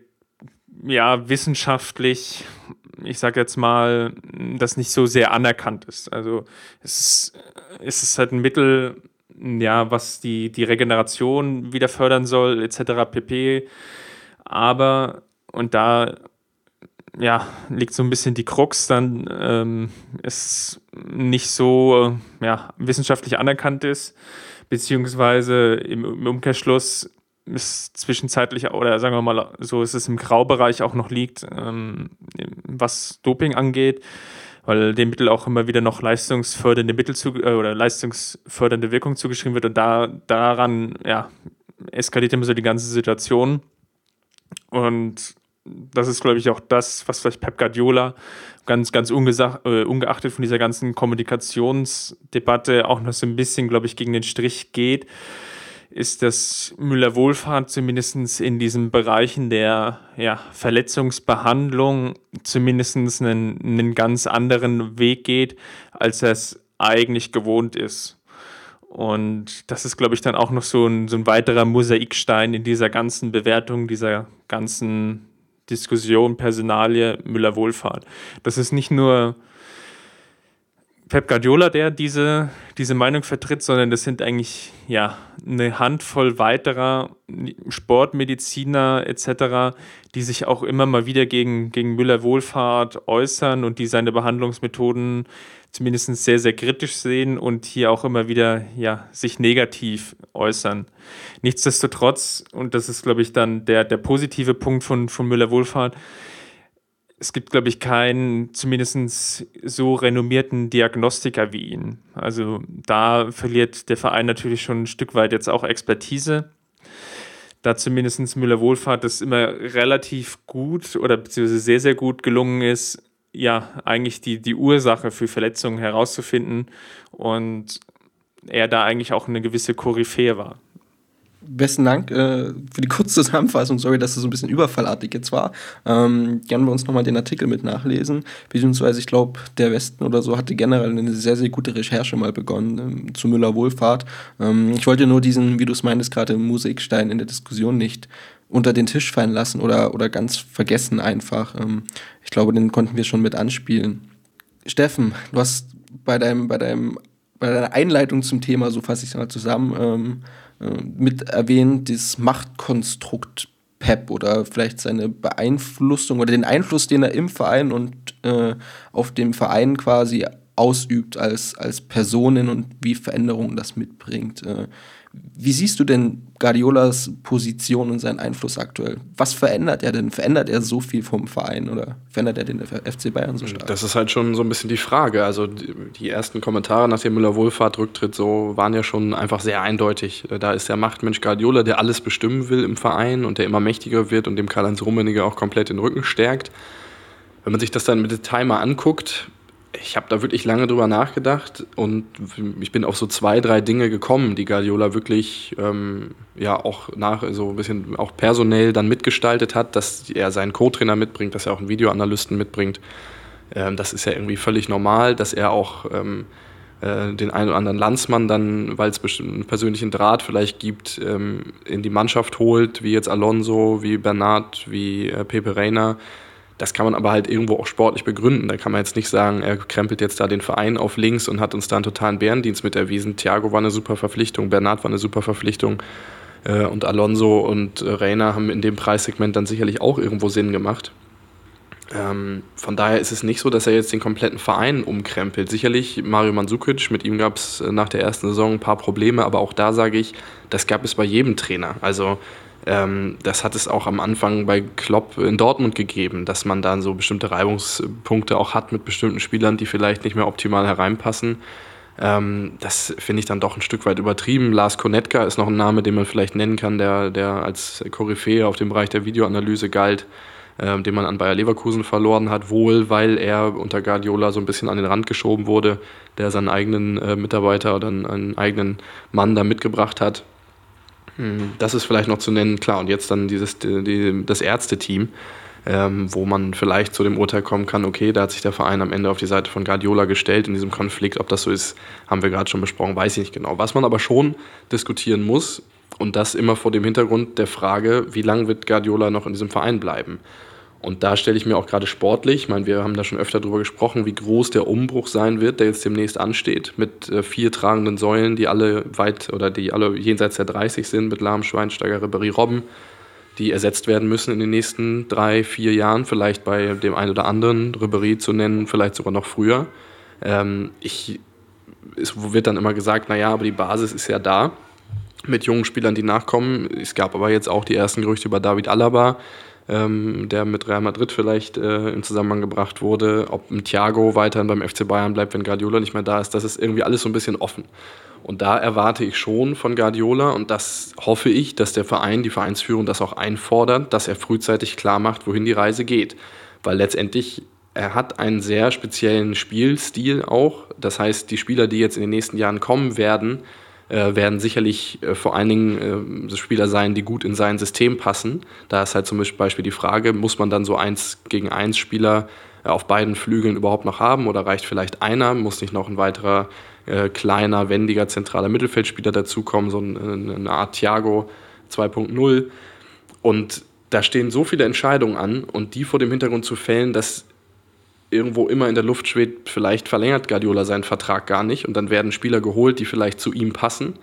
ja wissenschaftlich, ich sage jetzt mal, das nicht so sehr anerkannt ist. Also es ist, es ist halt ein Mittel, ja, was die, die Regeneration wieder fördern soll, etc. pp. Aber, und da ja, liegt so ein bisschen die Krux, dann ähm, es nicht so ja, wissenschaftlich anerkannt ist beziehungsweise im, im Umkehrschluss ist zwischenzeitlich oder sagen wir mal so ist es im Graubereich auch noch liegt, ähm, was Doping angeht, weil dem Mittel auch immer wieder noch leistungsfördernde Mittel zu, äh, oder leistungsfördernde Wirkung zugeschrieben wird. Und da daran ja eskaliert immer so die ganze Situation. Und das ist glaube ich auch das, was vielleicht Pep Guardiola ganz, ganz äh, ungeachtet von dieser ganzen Kommunikationsdebatte auch noch so ein bisschen, glaube ich, gegen den Strich geht, ist, dass Müller-Wohlfahrt zumindest in diesen Bereichen der ja, Verletzungsbehandlung zumindest einen, einen ganz anderen Weg geht, als er es eigentlich gewohnt ist. Und das ist, glaube ich, dann auch noch so ein, so ein weiterer Mosaikstein in dieser ganzen Bewertung, dieser ganzen Diskussion, Personalie, Müller-Wohlfahrt. Das ist nicht nur Pep Guardiola, der diese, diese Meinung vertritt, sondern das sind eigentlich ja eine Handvoll weiterer Sportmediziner etc., die sich auch immer mal wieder gegen, gegen Müller-Wohlfahrt äußern und die seine Behandlungsmethoden zumindest sehr, sehr kritisch sehen und hier auch immer wieder ja, sich negativ äußern. Nichtsdestotrotz, und das ist, glaube ich, dann der, der positive Punkt von, von Müller-Wohlfahrt, es gibt, glaube ich, keinen zumindest so renommierten Diagnostiker wie ihn. Also da verliert der Verein natürlich schon ein Stück weit jetzt auch Expertise. Da zumindest Müller-Wohlfahrt das immer relativ gut oder beziehungsweise sehr, sehr gut gelungen ist, ja, eigentlich die, die Ursache für Verletzungen herauszufinden und er da eigentlich auch eine gewisse Koryphäe war besten Dank äh, für die kurze Zusammenfassung. Sorry, dass das so ein bisschen überfallartig jetzt war. Ähm, gerne wir uns nochmal den Artikel mit nachlesen. Beziehungsweise, ich glaube, der Westen oder so hatte generell eine sehr, sehr gute Recherche mal begonnen ähm, zu Müller Wohlfahrt. Ähm, ich wollte nur diesen, wie du es meintest, gerade Musikstein in der Diskussion nicht unter den Tisch fallen lassen oder, oder ganz vergessen einfach. Ähm, ich glaube, den konnten wir schon mit anspielen. Steffen, du hast bei deinem, bei deinem, bei deiner Einleitung zum Thema, so fasse ich es mal zusammen, ähm, äh, mit erwähnt, dieses Machtkonstrukt Pep oder vielleicht seine Beeinflussung oder den Einfluss, den er im Verein und äh, auf dem Verein quasi ausübt als, als Personen und wie Veränderungen das mitbringt. Äh, wie siehst du denn Guardiolas Position und seinen Einfluss aktuell? Was verändert er denn? Verändert er so viel vom Verein oder verändert er den FC Bayern so stark? Das ist halt schon so ein bisschen die Frage. Also die ersten Kommentare nach dem Müller-Wohlfahrt-Rücktritt so waren ja schon einfach sehr eindeutig. Da ist der Machtmensch Guardiola, der alles bestimmen will im Verein und der immer mächtiger wird und dem Karl-Heinz Rummenigge auch komplett den Rücken stärkt. Wenn man sich das dann mit Detail mal anguckt, ich habe da wirklich lange drüber nachgedacht und ich bin auf so zwei, drei Dinge gekommen, die Guardiola wirklich ähm, ja auch nach so ein bisschen auch personell dann mitgestaltet hat, dass er seinen Co-Trainer mitbringt, dass er auch einen Videoanalysten mitbringt. Ähm, das ist ja irgendwie völlig normal, dass er auch ähm, äh, den einen oder anderen Landsmann dann, weil es einen persönlichen Draht vielleicht gibt, ähm, in die Mannschaft holt, wie jetzt Alonso, wie Bernard, wie äh, Pepe Reina das kann man aber halt irgendwo auch sportlich begründen. Da kann man jetzt nicht sagen, er krempelt jetzt da den Verein auf links und hat uns da einen totalen Bärendienst mit erwiesen. Thiago war eine super Verpflichtung, Bernard war eine super Verpflichtung äh, und Alonso und äh, Reina haben in dem Preissegment dann sicherlich auch irgendwo Sinn gemacht. Ähm, von daher ist es nicht so, dass er jetzt den kompletten Verein umkrempelt. Sicherlich Mario Mandzukic, mit ihm gab es äh, nach der ersten Saison ein paar Probleme, aber auch da sage ich, das gab es bei jedem Trainer. Also ähm, das hat es auch am Anfang bei Klopp in Dortmund gegeben, dass man dann so bestimmte Reibungspunkte auch hat mit bestimmten Spielern, die vielleicht nicht mehr optimal hereinpassen. Ähm, das finde ich dann doch ein Stück weit übertrieben. Lars Konetka ist noch ein Name, den man vielleicht nennen kann, der, der als Koryphäe auf dem Bereich der Videoanalyse galt, ähm, den man an Bayer Leverkusen verloren hat, wohl weil er unter Guardiola so ein bisschen an den Rand geschoben wurde, der seinen eigenen äh, Mitarbeiter oder einen, einen eigenen Mann da mitgebracht hat. Hm, das ist vielleicht noch zu nennen, klar. Und jetzt dann dieses, die, das Ärzteteam, ähm, wo man vielleicht zu dem Urteil kommen kann, okay, da hat sich der Verein am Ende auf die Seite von Guardiola gestellt in diesem Konflikt. Ob das so ist, haben wir gerade schon besprochen, weiß ich nicht genau. Was man aber schon diskutieren muss, und das immer vor dem Hintergrund der Frage, wie lange wird Guardiola noch in diesem Verein bleiben? Und da stelle ich mir auch gerade sportlich, ich meine, wir haben da schon öfter drüber gesprochen, wie groß der Umbruch sein wird, der jetzt demnächst ansteht, mit äh, vier tragenden Säulen, die alle weit oder die alle jenseits der 30 sind, mit Lahm, Schweinsteiger, Ribéry, Robben, die ersetzt werden müssen in den nächsten drei, vier Jahren, vielleicht bei dem einen oder anderen, Ribéry zu nennen, vielleicht sogar noch früher. Ähm, ich, es wird dann immer gesagt, naja, aber die Basis ist ja da mit jungen Spielern, die nachkommen. Es gab aber jetzt auch die ersten Gerüchte über David Alaba, ähm, der mit Real Madrid vielleicht äh, in Zusammenhang gebracht wurde, ob ein Thiago weiterhin beim FC Bayern bleibt, wenn Guardiola nicht mehr da ist, das ist irgendwie alles so ein bisschen offen. Und da erwarte ich schon von Guardiola und das hoffe ich, dass der Verein, die Vereinsführung das auch einfordert, dass er frühzeitig klar macht, wohin die Reise geht. Weil letztendlich er hat einen sehr speziellen Spielstil auch. Das heißt, die Spieler, die jetzt in den nächsten Jahren kommen werden, werden sicherlich äh, vor allen Dingen äh, Spieler sein, die gut in sein System passen. Da ist halt zum Beispiel die Frage, muss man dann so eins gegen eins Spieler äh, auf beiden Flügeln überhaupt noch haben oder reicht vielleicht einer, muss nicht noch ein weiterer äh, kleiner, wendiger, zentraler Mittelfeldspieler dazukommen, so ein, eine Art Thiago 2.0. Und da stehen so viele Entscheidungen an und die vor dem Hintergrund zu fällen, dass irgendwo immer in der Luft schwebt, vielleicht verlängert Guardiola seinen Vertrag gar nicht und dann werden Spieler geholt, die vielleicht zu ihm passen.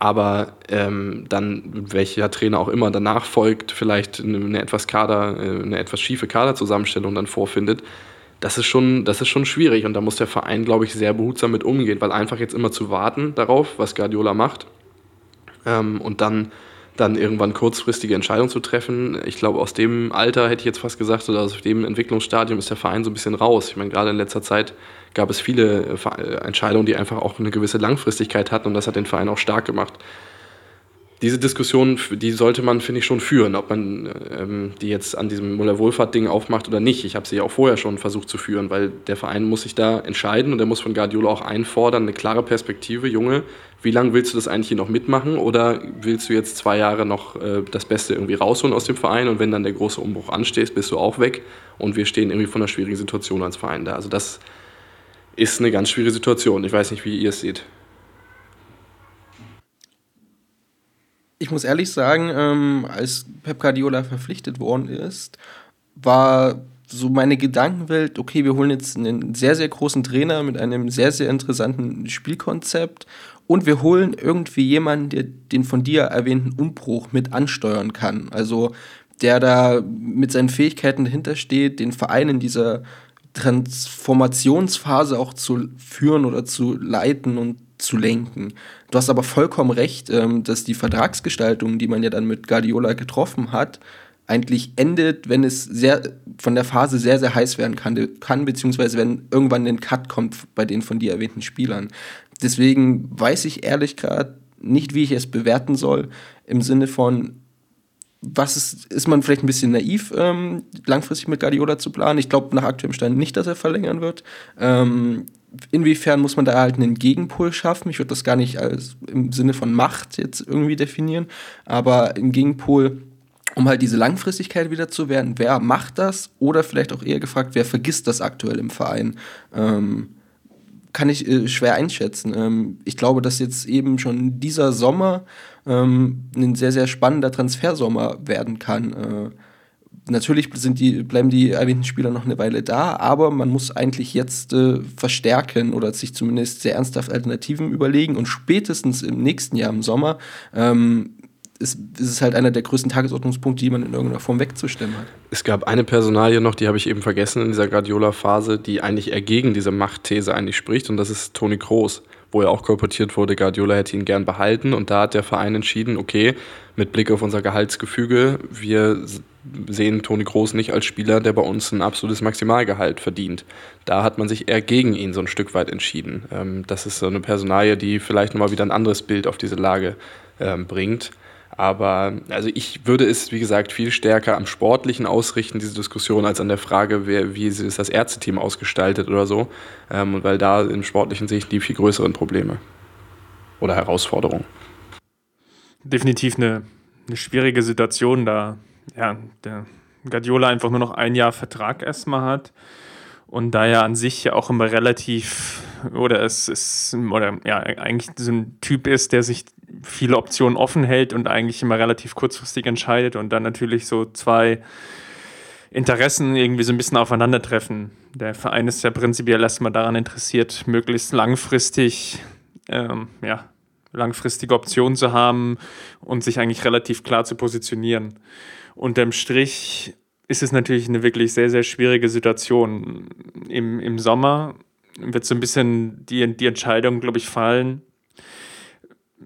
Aber ähm, dann, welcher Trainer auch immer danach folgt, vielleicht eine, etwas Kader, äh, eine etwas schiefe Kaderzusammenstellung dann vorfindet, das ist schon, das ist schon schwierig. Und da muss der Verein, glaube ich, sehr behutsam mit umgehen, weil einfach jetzt immer zu warten darauf, was Guardiola macht, ähm, und dann dann irgendwann kurzfristige Entscheidungen zu treffen. Ich glaube, aus dem Alter hätte ich jetzt fast gesagt, oder aus dem Entwicklungsstadium ist der Verein so ein bisschen raus. Ich meine, gerade in letzter Zeit gab es viele äh, Entscheidungen, die einfach auch eine gewisse Langfristigkeit hatten und das hat den Verein auch stark gemacht diese Diskussion, die sollte man, finde ich, schon führen, ob man ähm, die jetzt an diesem Muller-Wohlfahrt-Ding aufmacht oder nicht. Ich habe sie ja auch vorher schon versucht zu führen, weil der Verein muss sich da entscheiden und er muss von Guardiola auch einfordern, eine klare Perspektive. Junge, wie lange willst du das eigentlich hier noch mitmachen oder willst du jetzt zwei Jahre noch äh, das Beste irgendwie rausholen aus dem Verein und wenn dann der große Umbruch ansteht, bist du auch weg und wir stehen irgendwie vor einer schwierigen Situation als Verein da. Also das ist eine ganz schwierige Situation. Ich weiß nicht, wie ihr es seht. Ich muss ehrlich sagen, ähm, als Pep Guardiola verpflichtet worden ist, war so meine Gedankenwelt, okay, wir holen jetzt einen sehr, sehr großen Trainer mit einem sehr, sehr interessanten Spielkonzept und wir holen irgendwie jemanden, der den von dir erwähnten Umbruch mit ansteuern kann. Also der da mit seinen Fähigkeiten dahinter steht, den Verein in dieser Transformationsphase auch zu führen oder zu leiten und zu lenken. Du hast aber vollkommen recht, ähm, dass die Vertragsgestaltung, die man ja dann mit Guardiola getroffen hat, eigentlich endet, wenn es sehr von der Phase sehr, sehr heiß werden kann, kann beziehungsweise wenn irgendwann ein Cut kommt bei den von dir erwähnten Spielern. Deswegen weiß ich ehrlich gerade nicht, wie ich es bewerten soll, im Sinne von, was ist, ist man vielleicht ein bisschen naiv, ähm, langfristig mit Guardiola zu planen? Ich glaube nach aktuellem Stand nicht, dass er verlängern wird. Ähm, inwiefern muss man da halt einen Gegenpol schaffen? Ich würde das gar nicht als im Sinne von Macht jetzt irgendwie definieren, aber im Gegenpol, um halt diese Langfristigkeit wieder zu werden, wer macht das? Oder vielleicht auch eher gefragt, wer vergisst das aktuell im Verein? Ähm, kann ich äh, schwer einschätzen. Ähm, ich glaube, dass jetzt eben schon dieser Sommer ähm, ein sehr, sehr spannender Transfersommer werden kann. Äh, natürlich sind die, bleiben die erwähnten Spieler noch eine Weile da, aber man muss eigentlich jetzt äh, verstärken oder sich zumindest sehr ernsthaft Alternativen überlegen und spätestens im nächsten Jahr im Sommer ähm, ist, ist es halt einer der größten Tagesordnungspunkte, die man in irgendeiner Form wegzustimmen hat. Es gab eine Personalie noch, die habe ich eben vergessen in dieser Guardiola-Phase, die eigentlich eher gegen diese Machtthese eigentlich spricht und das ist Toni Kroos, wo ja auch kolportiert wurde, Guardiola hätte ihn gern behalten und da hat der Verein entschieden, okay, mit Blick auf unser Gehaltsgefüge, wir sehen Toni Kroos nicht als Spieler, der bei uns ein absolutes Maximalgehalt verdient. Da hat man sich eher gegen ihn so ein Stück weit entschieden. Ähm, das ist so eine Personalie, die vielleicht nochmal wieder ein anderes Bild auf diese Lage ähm, bringt. Aber also ich würde es, wie gesagt, viel stärker am Sportlichen ausrichten, diese Diskussion, als an der Frage, wer, wie ist das Ärzteteam ausgestaltet oder so. Ähm, weil da im Sportlichen sehe ich die viel größeren Probleme oder Herausforderungen. Definitiv eine, eine schwierige Situation, da ja, der Guardiola einfach nur noch ein Jahr Vertrag erstmal hat und da ja an sich ja auch immer relativ oder es ist oder ja eigentlich so ein Typ ist, der sich viele Optionen offen hält und eigentlich immer relativ kurzfristig entscheidet und dann natürlich so zwei Interessen irgendwie so ein bisschen aufeinandertreffen. Der Verein ist ja prinzipiell erstmal daran interessiert, möglichst langfristig, ähm, ja, langfristige Optionen zu haben und sich eigentlich relativ klar zu positionieren. Unterm Strich ist es natürlich eine wirklich sehr, sehr schwierige Situation. Im, im Sommer wird so ein bisschen die, die Entscheidung, glaube ich, fallen,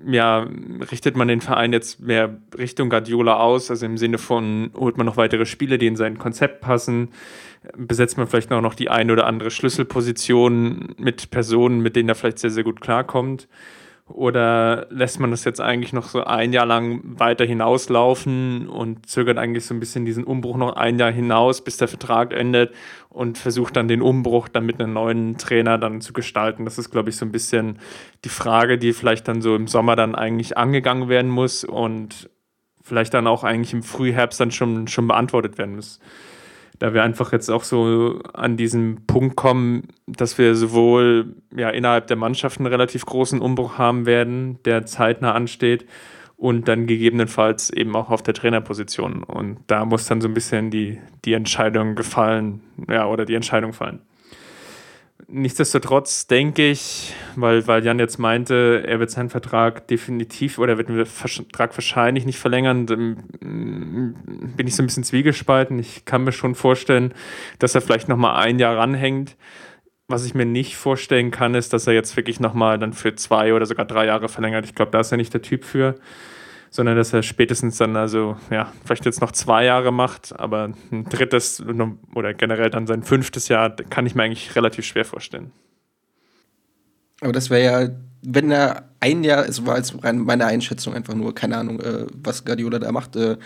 ja, richtet man den Verein jetzt mehr Richtung Guardiola aus, also im Sinne von, holt man noch weitere Spiele, die in sein Konzept passen, besetzt man vielleicht noch die eine oder andere Schlüsselposition mit Personen, mit denen er vielleicht sehr, sehr gut klarkommt. Oder lässt man das jetzt eigentlich noch so ein Jahr lang weiter hinauslaufen und zögert eigentlich so ein bisschen diesen Umbruch noch ein Jahr hinaus, bis der Vertrag endet und versucht dann den Umbruch dann mit einem neuen Trainer dann zu gestalten? Das ist, glaube ich, so ein bisschen die Frage, die vielleicht dann so im Sommer dann eigentlich angegangen werden muss und vielleicht dann auch eigentlich im Frühherbst dann schon, schon beantwortet werden muss da wir einfach jetzt auch so an diesen Punkt kommen, dass wir sowohl ja, innerhalb der Mannschaft einen relativ großen Umbruch haben werden, der zeitnah ansteht, und dann gegebenenfalls eben auch auf der Trainerposition. Und da muss dann so ein bisschen die, die Entscheidung gefallen, ja, oder die Entscheidung fallen. Nichtsdestotrotz denke ich, weil, weil Jan jetzt meinte, er wird seinen Vertrag definitiv oder er wird den Vertrag wahrscheinlich nicht verlängern, mm, bin ich so ein bisschen zwiegespalten. Ich kann mir schon vorstellen, dass er vielleicht nochmal ein Jahr ranhängt. Was ich mir nicht vorstellen kann, ist, dass er jetzt wirklich nochmal dann für zwei oder sogar drei Jahre verlängert. Ich glaube, da ist er nicht der Typ für sondern dass er spätestens dann also, ja, vielleicht jetzt noch zwei Jahre macht, aber ein drittes oder generell dann sein fünftes Jahr kann ich mir eigentlich relativ schwer vorstellen. Aber das wäre ja, wenn er ein Jahr, es war jetzt meine Einschätzung einfach nur, keine Ahnung, äh, was Guardiola da macht, äh,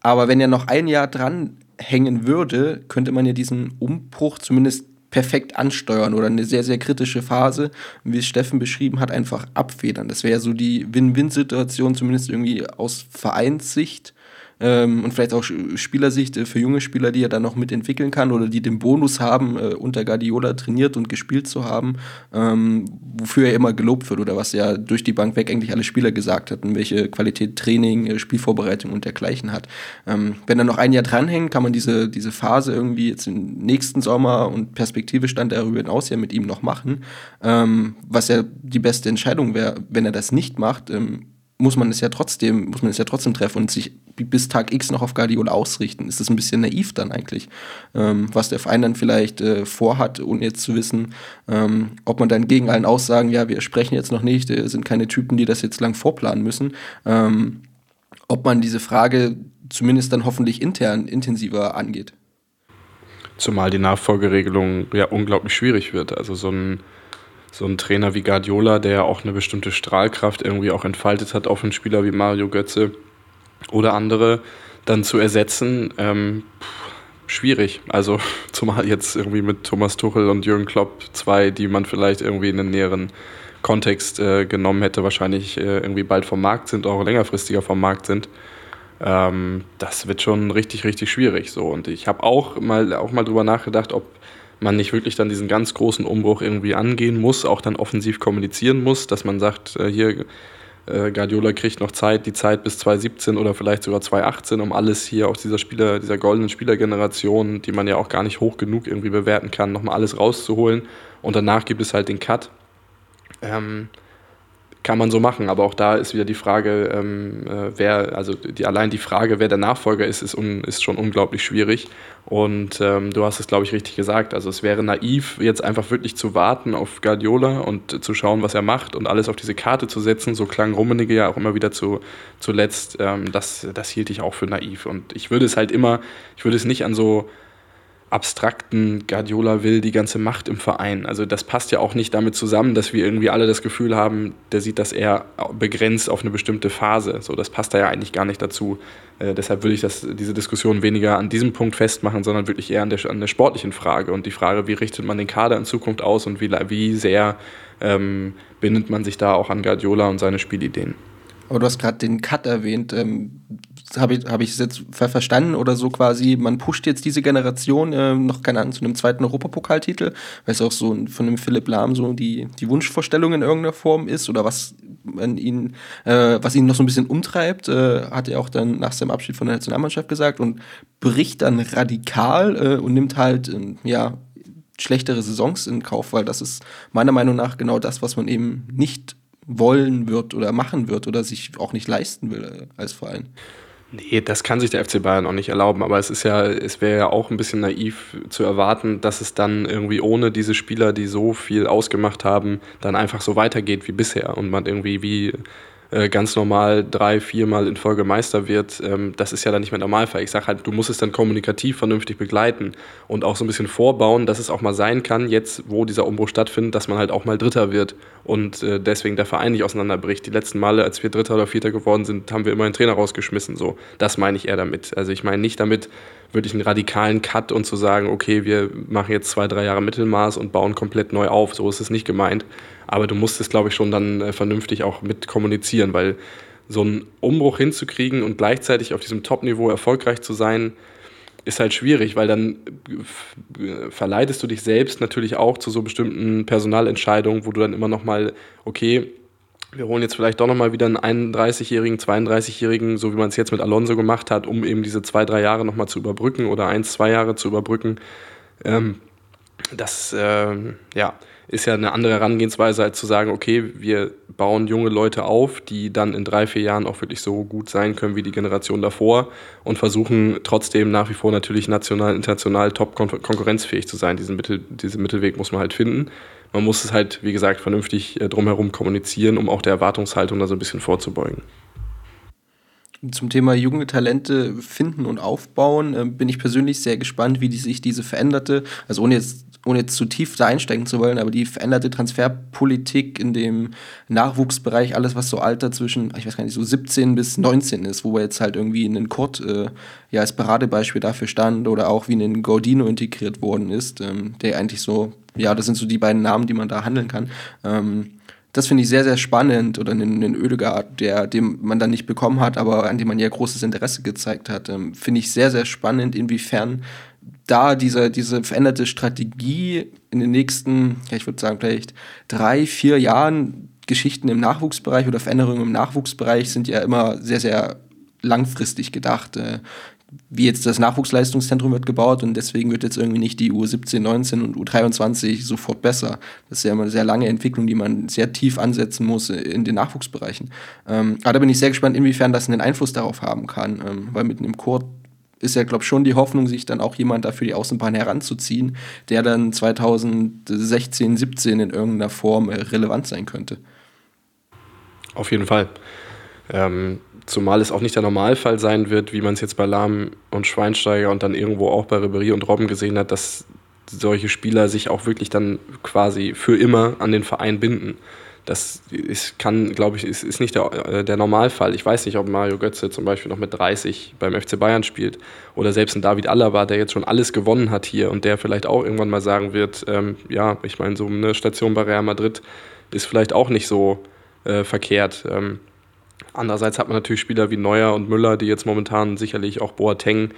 aber wenn er noch ein Jahr dran hängen würde, könnte man ja diesen Umbruch zumindest perfekt ansteuern oder eine sehr, sehr kritische Phase, wie es Steffen beschrieben hat, einfach abfedern. Das wäre so die Win-Win-Situation, zumindest irgendwie aus Vereinssicht ähm, und vielleicht auch Spielersicht äh, für junge Spieler, die er dann noch mitentwickeln kann oder die den Bonus haben, äh, unter Guardiola trainiert und gespielt zu haben, ähm, wofür er immer gelobt wird oder was ja durch die Bank weg eigentlich alle Spieler gesagt hatten, welche Qualität Training, äh, Spielvorbereitung und dergleichen hat. Ähm, wenn er noch ein Jahr dranhängt, kann man diese, diese Phase irgendwie jetzt im nächsten Sommer und Perspektive stand darüber hinaus ja mit ihm noch machen, ähm, was ja die beste Entscheidung wäre, wenn er das nicht macht, ähm, muss man es ja trotzdem, muss man es ja trotzdem treffen und sich bis Tag X noch auf Guardiola ausrichten. Ist das ein bisschen naiv dann eigentlich, ähm, was der Verein dann vielleicht äh, vorhat, ohne jetzt zu wissen, ähm, ob man dann gegen allen Aussagen, ja, wir sprechen jetzt noch nicht, äh, sind keine Typen, die das jetzt lang vorplanen müssen, ähm, ob man diese Frage zumindest dann hoffentlich intern intensiver angeht. Zumal die Nachfolgeregelung ja unglaublich schwierig wird. Also so ein so ein Trainer wie Guardiola, der auch eine bestimmte Strahlkraft irgendwie auch entfaltet hat auf einen Spieler wie Mario Götze oder andere, dann zu ersetzen, ähm, schwierig. Also zumal jetzt irgendwie mit Thomas Tuchel und Jürgen Klopp zwei, die man vielleicht irgendwie in einen näheren Kontext äh, genommen hätte, wahrscheinlich äh, irgendwie bald vom Markt sind, auch längerfristiger vom Markt sind. Ähm, das wird schon richtig, richtig schwierig. So. Und ich habe auch mal, auch mal drüber nachgedacht, ob man nicht wirklich dann diesen ganz großen Umbruch irgendwie angehen muss, auch dann offensiv kommunizieren muss, dass man sagt, äh, hier äh, Guardiola kriegt noch Zeit, die Zeit bis 2017 oder vielleicht sogar 2018, um alles hier aus dieser Spieler, dieser goldenen Spielergeneration, die man ja auch gar nicht hoch genug irgendwie bewerten kann, nochmal alles rauszuholen. Und danach gibt es halt den Cut. Ähm, kann man so machen, aber auch da ist wieder die Frage, ähm, äh, wer, also die, allein die Frage, wer der Nachfolger ist, ist, un, ist schon unglaublich schwierig. Und ähm, du hast es, glaube ich, richtig gesagt. Also es wäre naiv, jetzt einfach wirklich zu warten auf Guardiola und zu schauen, was er macht und alles auf diese Karte zu setzen. So klang Rummenigge ja auch immer wieder zu, zuletzt. Ähm, das, das hielt ich auch für naiv. Und ich würde es halt immer, ich würde es nicht an so abstrakten Guardiola will die ganze Macht im Verein. Also das passt ja auch nicht damit zusammen, dass wir irgendwie alle das Gefühl haben, der sieht das eher begrenzt auf eine bestimmte Phase. So, das passt da ja eigentlich gar nicht dazu. Äh, deshalb würde ich das, diese Diskussion weniger an diesem Punkt festmachen, sondern wirklich eher an der, an der sportlichen Frage und die Frage, wie richtet man den Kader in Zukunft aus und wie, wie sehr ähm, bindet man sich da auch an Guardiola und seine Spielideen. Aber du hast gerade den Cut erwähnt. Ähm, habe ich, hab es jetzt verstanden oder so quasi, man pusht jetzt diese Generation äh, noch, keine Ahnung, zu einem zweiten Europapokaltitel, weil es auch so von dem Philipp Lahm so die, die Wunschvorstellung in irgendeiner Form ist oder was ihn, äh, was ihn noch so ein bisschen umtreibt, äh, hat er auch dann nach seinem Abschied von der Nationalmannschaft gesagt und bricht dann radikal äh, und nimmt halt, äh, ja, schlechtere Saisons in Kauf, weil das ist meiner Meinung nach genau das, was man eben nicht wollen wird oder machen wird oder sich auch nicht leisten will äh, als Verein. Nee, das kann sich der FC Bayern auch nicht erlauben, aber es ist ja, es wäre ja auch ein bisschen naiv zu erwarten, dass es dann irgendwie ohne diese Spieler, die so viel ausgemacht haben, dann einfach so weitergeht wie bisher und man irgendwie wie ganz normal drei, viermal in Folge Meister wird, ähm, das ist ja dann nicht mehr Normalfall. Ich sage halt, du musst es dann kommunikativ vernünftig begleiten und auch so ein bisschen vorbauen, dass es auch mal sein kann, jetzt wo dieser Umbruch stattfindet, dass man halt auch mal Dritter wird und äh, deswegen der Verein nicht auseinanderbricht. Die letzten Male, als wir Dritter oder Vierter geworden sind, haben wir immer einen Trainer rausgeschmissen. So, das meine ich eher damit. Also ich meine nicht damit wirklich einen radikalen Cut und zu sagen, okay, wir machen jetzt zwei, drei Jahre Mittelmaß und bauen komplett neu auf. So ist es nicht gemeint. Aber du musst es, glaube ich, schon dann äh, vernünftig auch mit kommunizieren, weil so einen Umbruch hinzukriegen und gleichzeitig auf diesem Top-Niveau erfolgreich zu sein, ist halt schwierig, weil dann äh, verleitest du dich selbst natürlich auch zu so bestimmten Personalentscheidungen, wo du dann immer noch mal, okay, wir holen jetzt vielleicht doch nochmal wieder einen 31-Jährigen, 32-Jährigen, so wie man es jetzt mit Alonso gemacht hat, um eben diese zwei, drei Jahre nochmal zu überbrücken oder eins, zwei Jahre zu überbrücken. Ähm, das, äh, ja, ist ja eine andere Herangehensweise, als zu sagen, okay, wir bauen junge Leute auf, die dann in drei, vier Jahren auch wirklich so gut sein können wie die Generation davor und versuchen trotzdem nach wie vor natürlich national, international top konkurrenzfähig zu sein. Diesen, Mittel, diesen Mittelweg muss man halt finden. Man muss es halt, wie gesagt, vernünftig äh, drumherum kommunizieren, um auch der Erwartungshaltung da so ein bisschen vorzubeugen. Zum Thema junge Talente finden und aufbauen äh, bin ich persönlich sehr gespannt, wie die sich diese veränderte, also ohne jetzt ohne jetzt zu tief da einsteigen zu wollen, aber die veränderte Transferpolitik in dem Nachwuchsbereich, alles was so Alter zwischen, ich weiß gar nicht, so 17 bis 19 ist, wo wir jetzt halt irgendwie in den Kurt äh, ja als Paradebeispiel dafür stand oder auch wie in den Gaudino integriert worden ist, ähm, der eigentlich so, ja, das sind so die beiden Namen, die man da handeln kann. Ähm, das finde ich sehr, sehr spannend. Oder einen, einen Ödegaard, der, den man dann nicht bekommen hat, aber an dem man ja großes Interesse gezeigt hat. Ähm, finde ich sehr, sehr spannend, inwiefern da diese, diese veränderte Strategie in den nächsten, ja, ich würde sagen, vielleicht drei, vier Jahren Geschichten im Nachwuchsbereich oder Veränderungen im Nachwuchsbereich sind ja immer sehr, sehr langfristig gedacht. Äh, wie jetzt das Nachwuchsleistungszentrum wird gebaut und deswegen wird jetzt irgendwie nicht die U17, 19 und U23 sofort besser. Das ist ja immer eine sehr lange Entwicklung, die man sehr tief ansetzen muss in den Nachwuchsbereichen. Ähm, aber da bin ich sehr gespannt, inwiefern das einen Einfluss darauf haben kann, ähm, weil mitten im Chor ist ja, glaube ich, schon die Hoffnung, sich dann auch jemand dafür die Außenbahn heranzuziehen, der dann 2016, 17 in irgendeiner Form äh, relevant sein könnte. Auf jeden Fall. Ähm, zumal es auch nicht der Normalfall sein wird, wie man es jetzt bei Lahm und Schweinsteiger und dann irgendwo auch bei Ribery und Robben gesehen hat, dass solche Spieler sich auch wirklich dann quasi für immer an den Verein binden. Das ist, kann, glaube ich, ist, ist nicht der, äh, der Normalfall. Ich weiß nicht, ob Mario Götze zum Beispiel noch mit 30 beim FC Bayern spielt oder selbst ein David Alaba, der jetzt schon alles gewonnen hat hier und der vielleicht auch irgendwann mal sagen wird, ähm, ja, ich meine, so eine Station bei Real Madrid ist vielleicht auch nicht so äh, verkehrt. Ähm, andererseits hat man natürlich Spieler wie Neuer und Müller, die jetzt momentan sicherlich auch Boateng,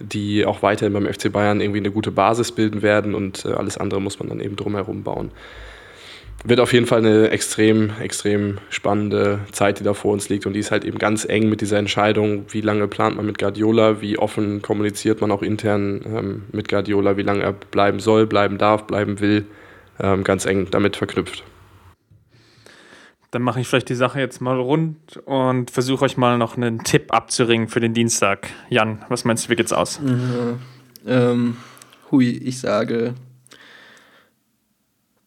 die auch weiterhin beim FC Bayern irgendwie eine gute Basis bilden werden und äh, alles andere muss man dann eben drumherum bauen wird auf jeden Fall eine extrem, extrem spannende Zeit, die da vor uns liegt. Und die ist halt eben ganz eng mit dieser Entscheidung, wie lange plant man mit Guardiola, wie offen kommuniziert man auch intern ähm, mit Guardiola, wie lange er bleiben soll, bleiben darf, bleiben will, ähm, ganz eng damit verknüpft. Dann mache ich vielleicht die Sache jetzt mal rund und versuche euch mal noch einen Tipp abzuringen für den Dienstag. Jan, was meinst du, wie geht's aus? Mhm. Ähm, hui, ich sage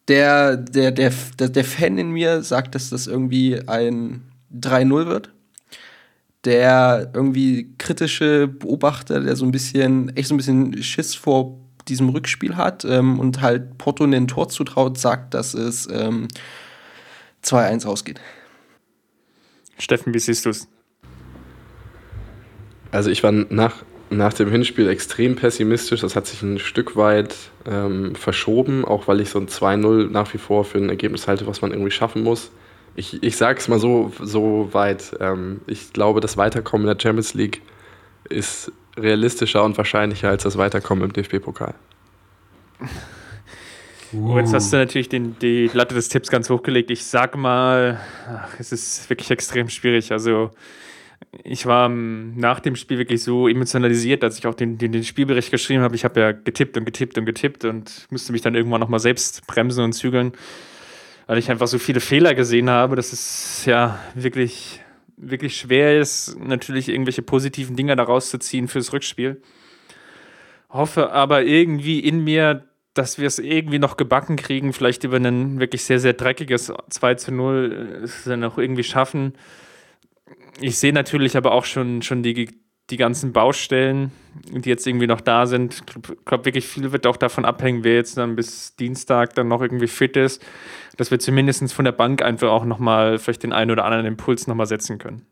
der, der, der, der, Fan in mir sagt, dass das irgendwie ein 3-0 wird. Der irgendwie kritische Beobachter, der so ein bisschen, echt so ein bisschen Schiss vor diesem Rückspiel hat ähm, und halt Porto ein Tor zutraut, sagt, dass es ähm, 2-1 ausgeht. Steffen, wie siehst du es? Also ich war nach nach dem Hinspiel extrem pessimistisch. Das hat sich ein Stück weit ähm, verschoben, auch weil ich so ein 2-0 nach wie vor für ein Ergebnis halte, was man irgendwie schaffen muss. Ich, ich sage es mal so, so weit. Ähm, ich glaube, das Weiterkommen in der Champions League ist realistischer und wahrscheinlicher als das Weiterkommen im DFB-Pokal. Oh, jetzt hast du natürlich den, die Latte des Tipps ganz hochgelegt. Ich sag mal, ach, es ist wirklich extrem schwierig. Also ich war nach dem Spiel wirklich so emotionalisiert, als ich auch den, den, den Spielbericht geschrieben habe. Ich habe ja getippt und getippt und getippt und musste mich dann irgendwann nochmal selbst bremsen und zügeln, weil ich einfach so viele Fehler gesehen habe, dass es ja wirklich, wirklich schwer ist, natürlich irgendwelche positiven Dinge daraus zu ziehen fürs Rückspiel. Hoffe aber irgendwie in mir, dass wir es irgendwie noch gebacken kriegen, vielleicht über ein wirklich sehr, sehr dreckiges 2 zu 0 es dann auch irgendwie schaffen ich sehe natürlich aber auch schon, schon die, die ganzen Baustellen, die jetzt irgendwie noch da sind. Ich glaube, wirklich viel wird auch davon abhängen, wer jetzt dann bis Dienstag dann noch irgendwie fit ist, dass wir zumindest von der Bank einfach auch nochmal vielleicht den einen oder anderen Impuls nochmal setzen können.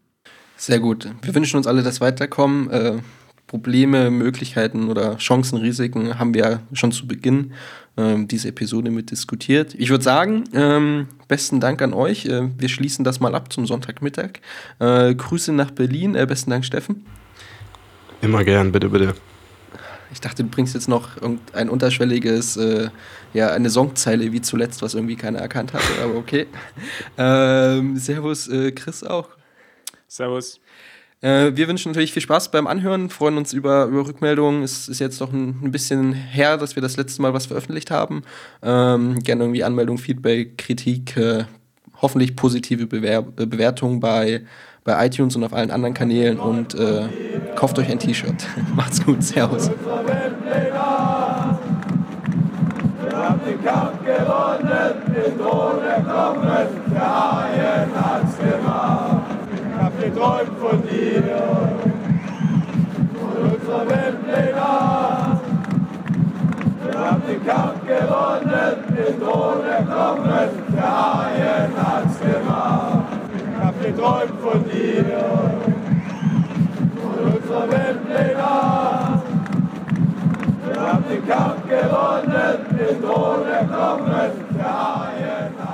Sehr gut. Wir wünschen uns alle das Weiterkommen. Äh, Probleme, Möglichkeiten oder Chancen, Risiken haben wir schon zu Beginn ähm, diese Episode mit diskutiert. Ich würde sagen, ähm, besten Dank an euch. Äh, wir schließen das mal ab zum Sonntagmittag. Äh, Grüße nach Berlin. Äh, besten Dank, Steffen. Immer gern, bitte, bitte. Ich dachte, du bringst jetzt noch ein unterschwelliges, äh, ja, eine Songzeile wie zuletzt, was irgendwie keiner erkannt hatte, aber okay. Ähm, servus, äh, Chris auch. Servus. Äh, wir wünschen natürlich viel Spaß beim Anhören, freuen uns über, über Rückmeldungen. Es ist jetzt doch ein, ein, bisschen her, dass wir das letzte Mal was veröffentlicht haben. Ähm, gerne irgendwie Anmeldung, Feedback, Kritik, äh, hoffentlich positive Bewer äh, Bewertungen bei, bei iTunes und auf allen anderen Kanälen und äh, kauft euch ein T-Shirt. Macht's gut, Servus. Den Kampf gewonnen, den Thron erklommen, der Haien hat's gemacht geträumt von dir, von unserer Welt Nacht. Wir haben den Kampf gewonnen, den Thron erklommen, der Haien hat's gemacht. Ich hab geträumt von dir, von unserer Welt Nacht. Wir haben den Kampf gewonnen, den Thron erklommen, der Haien hat's gemacht.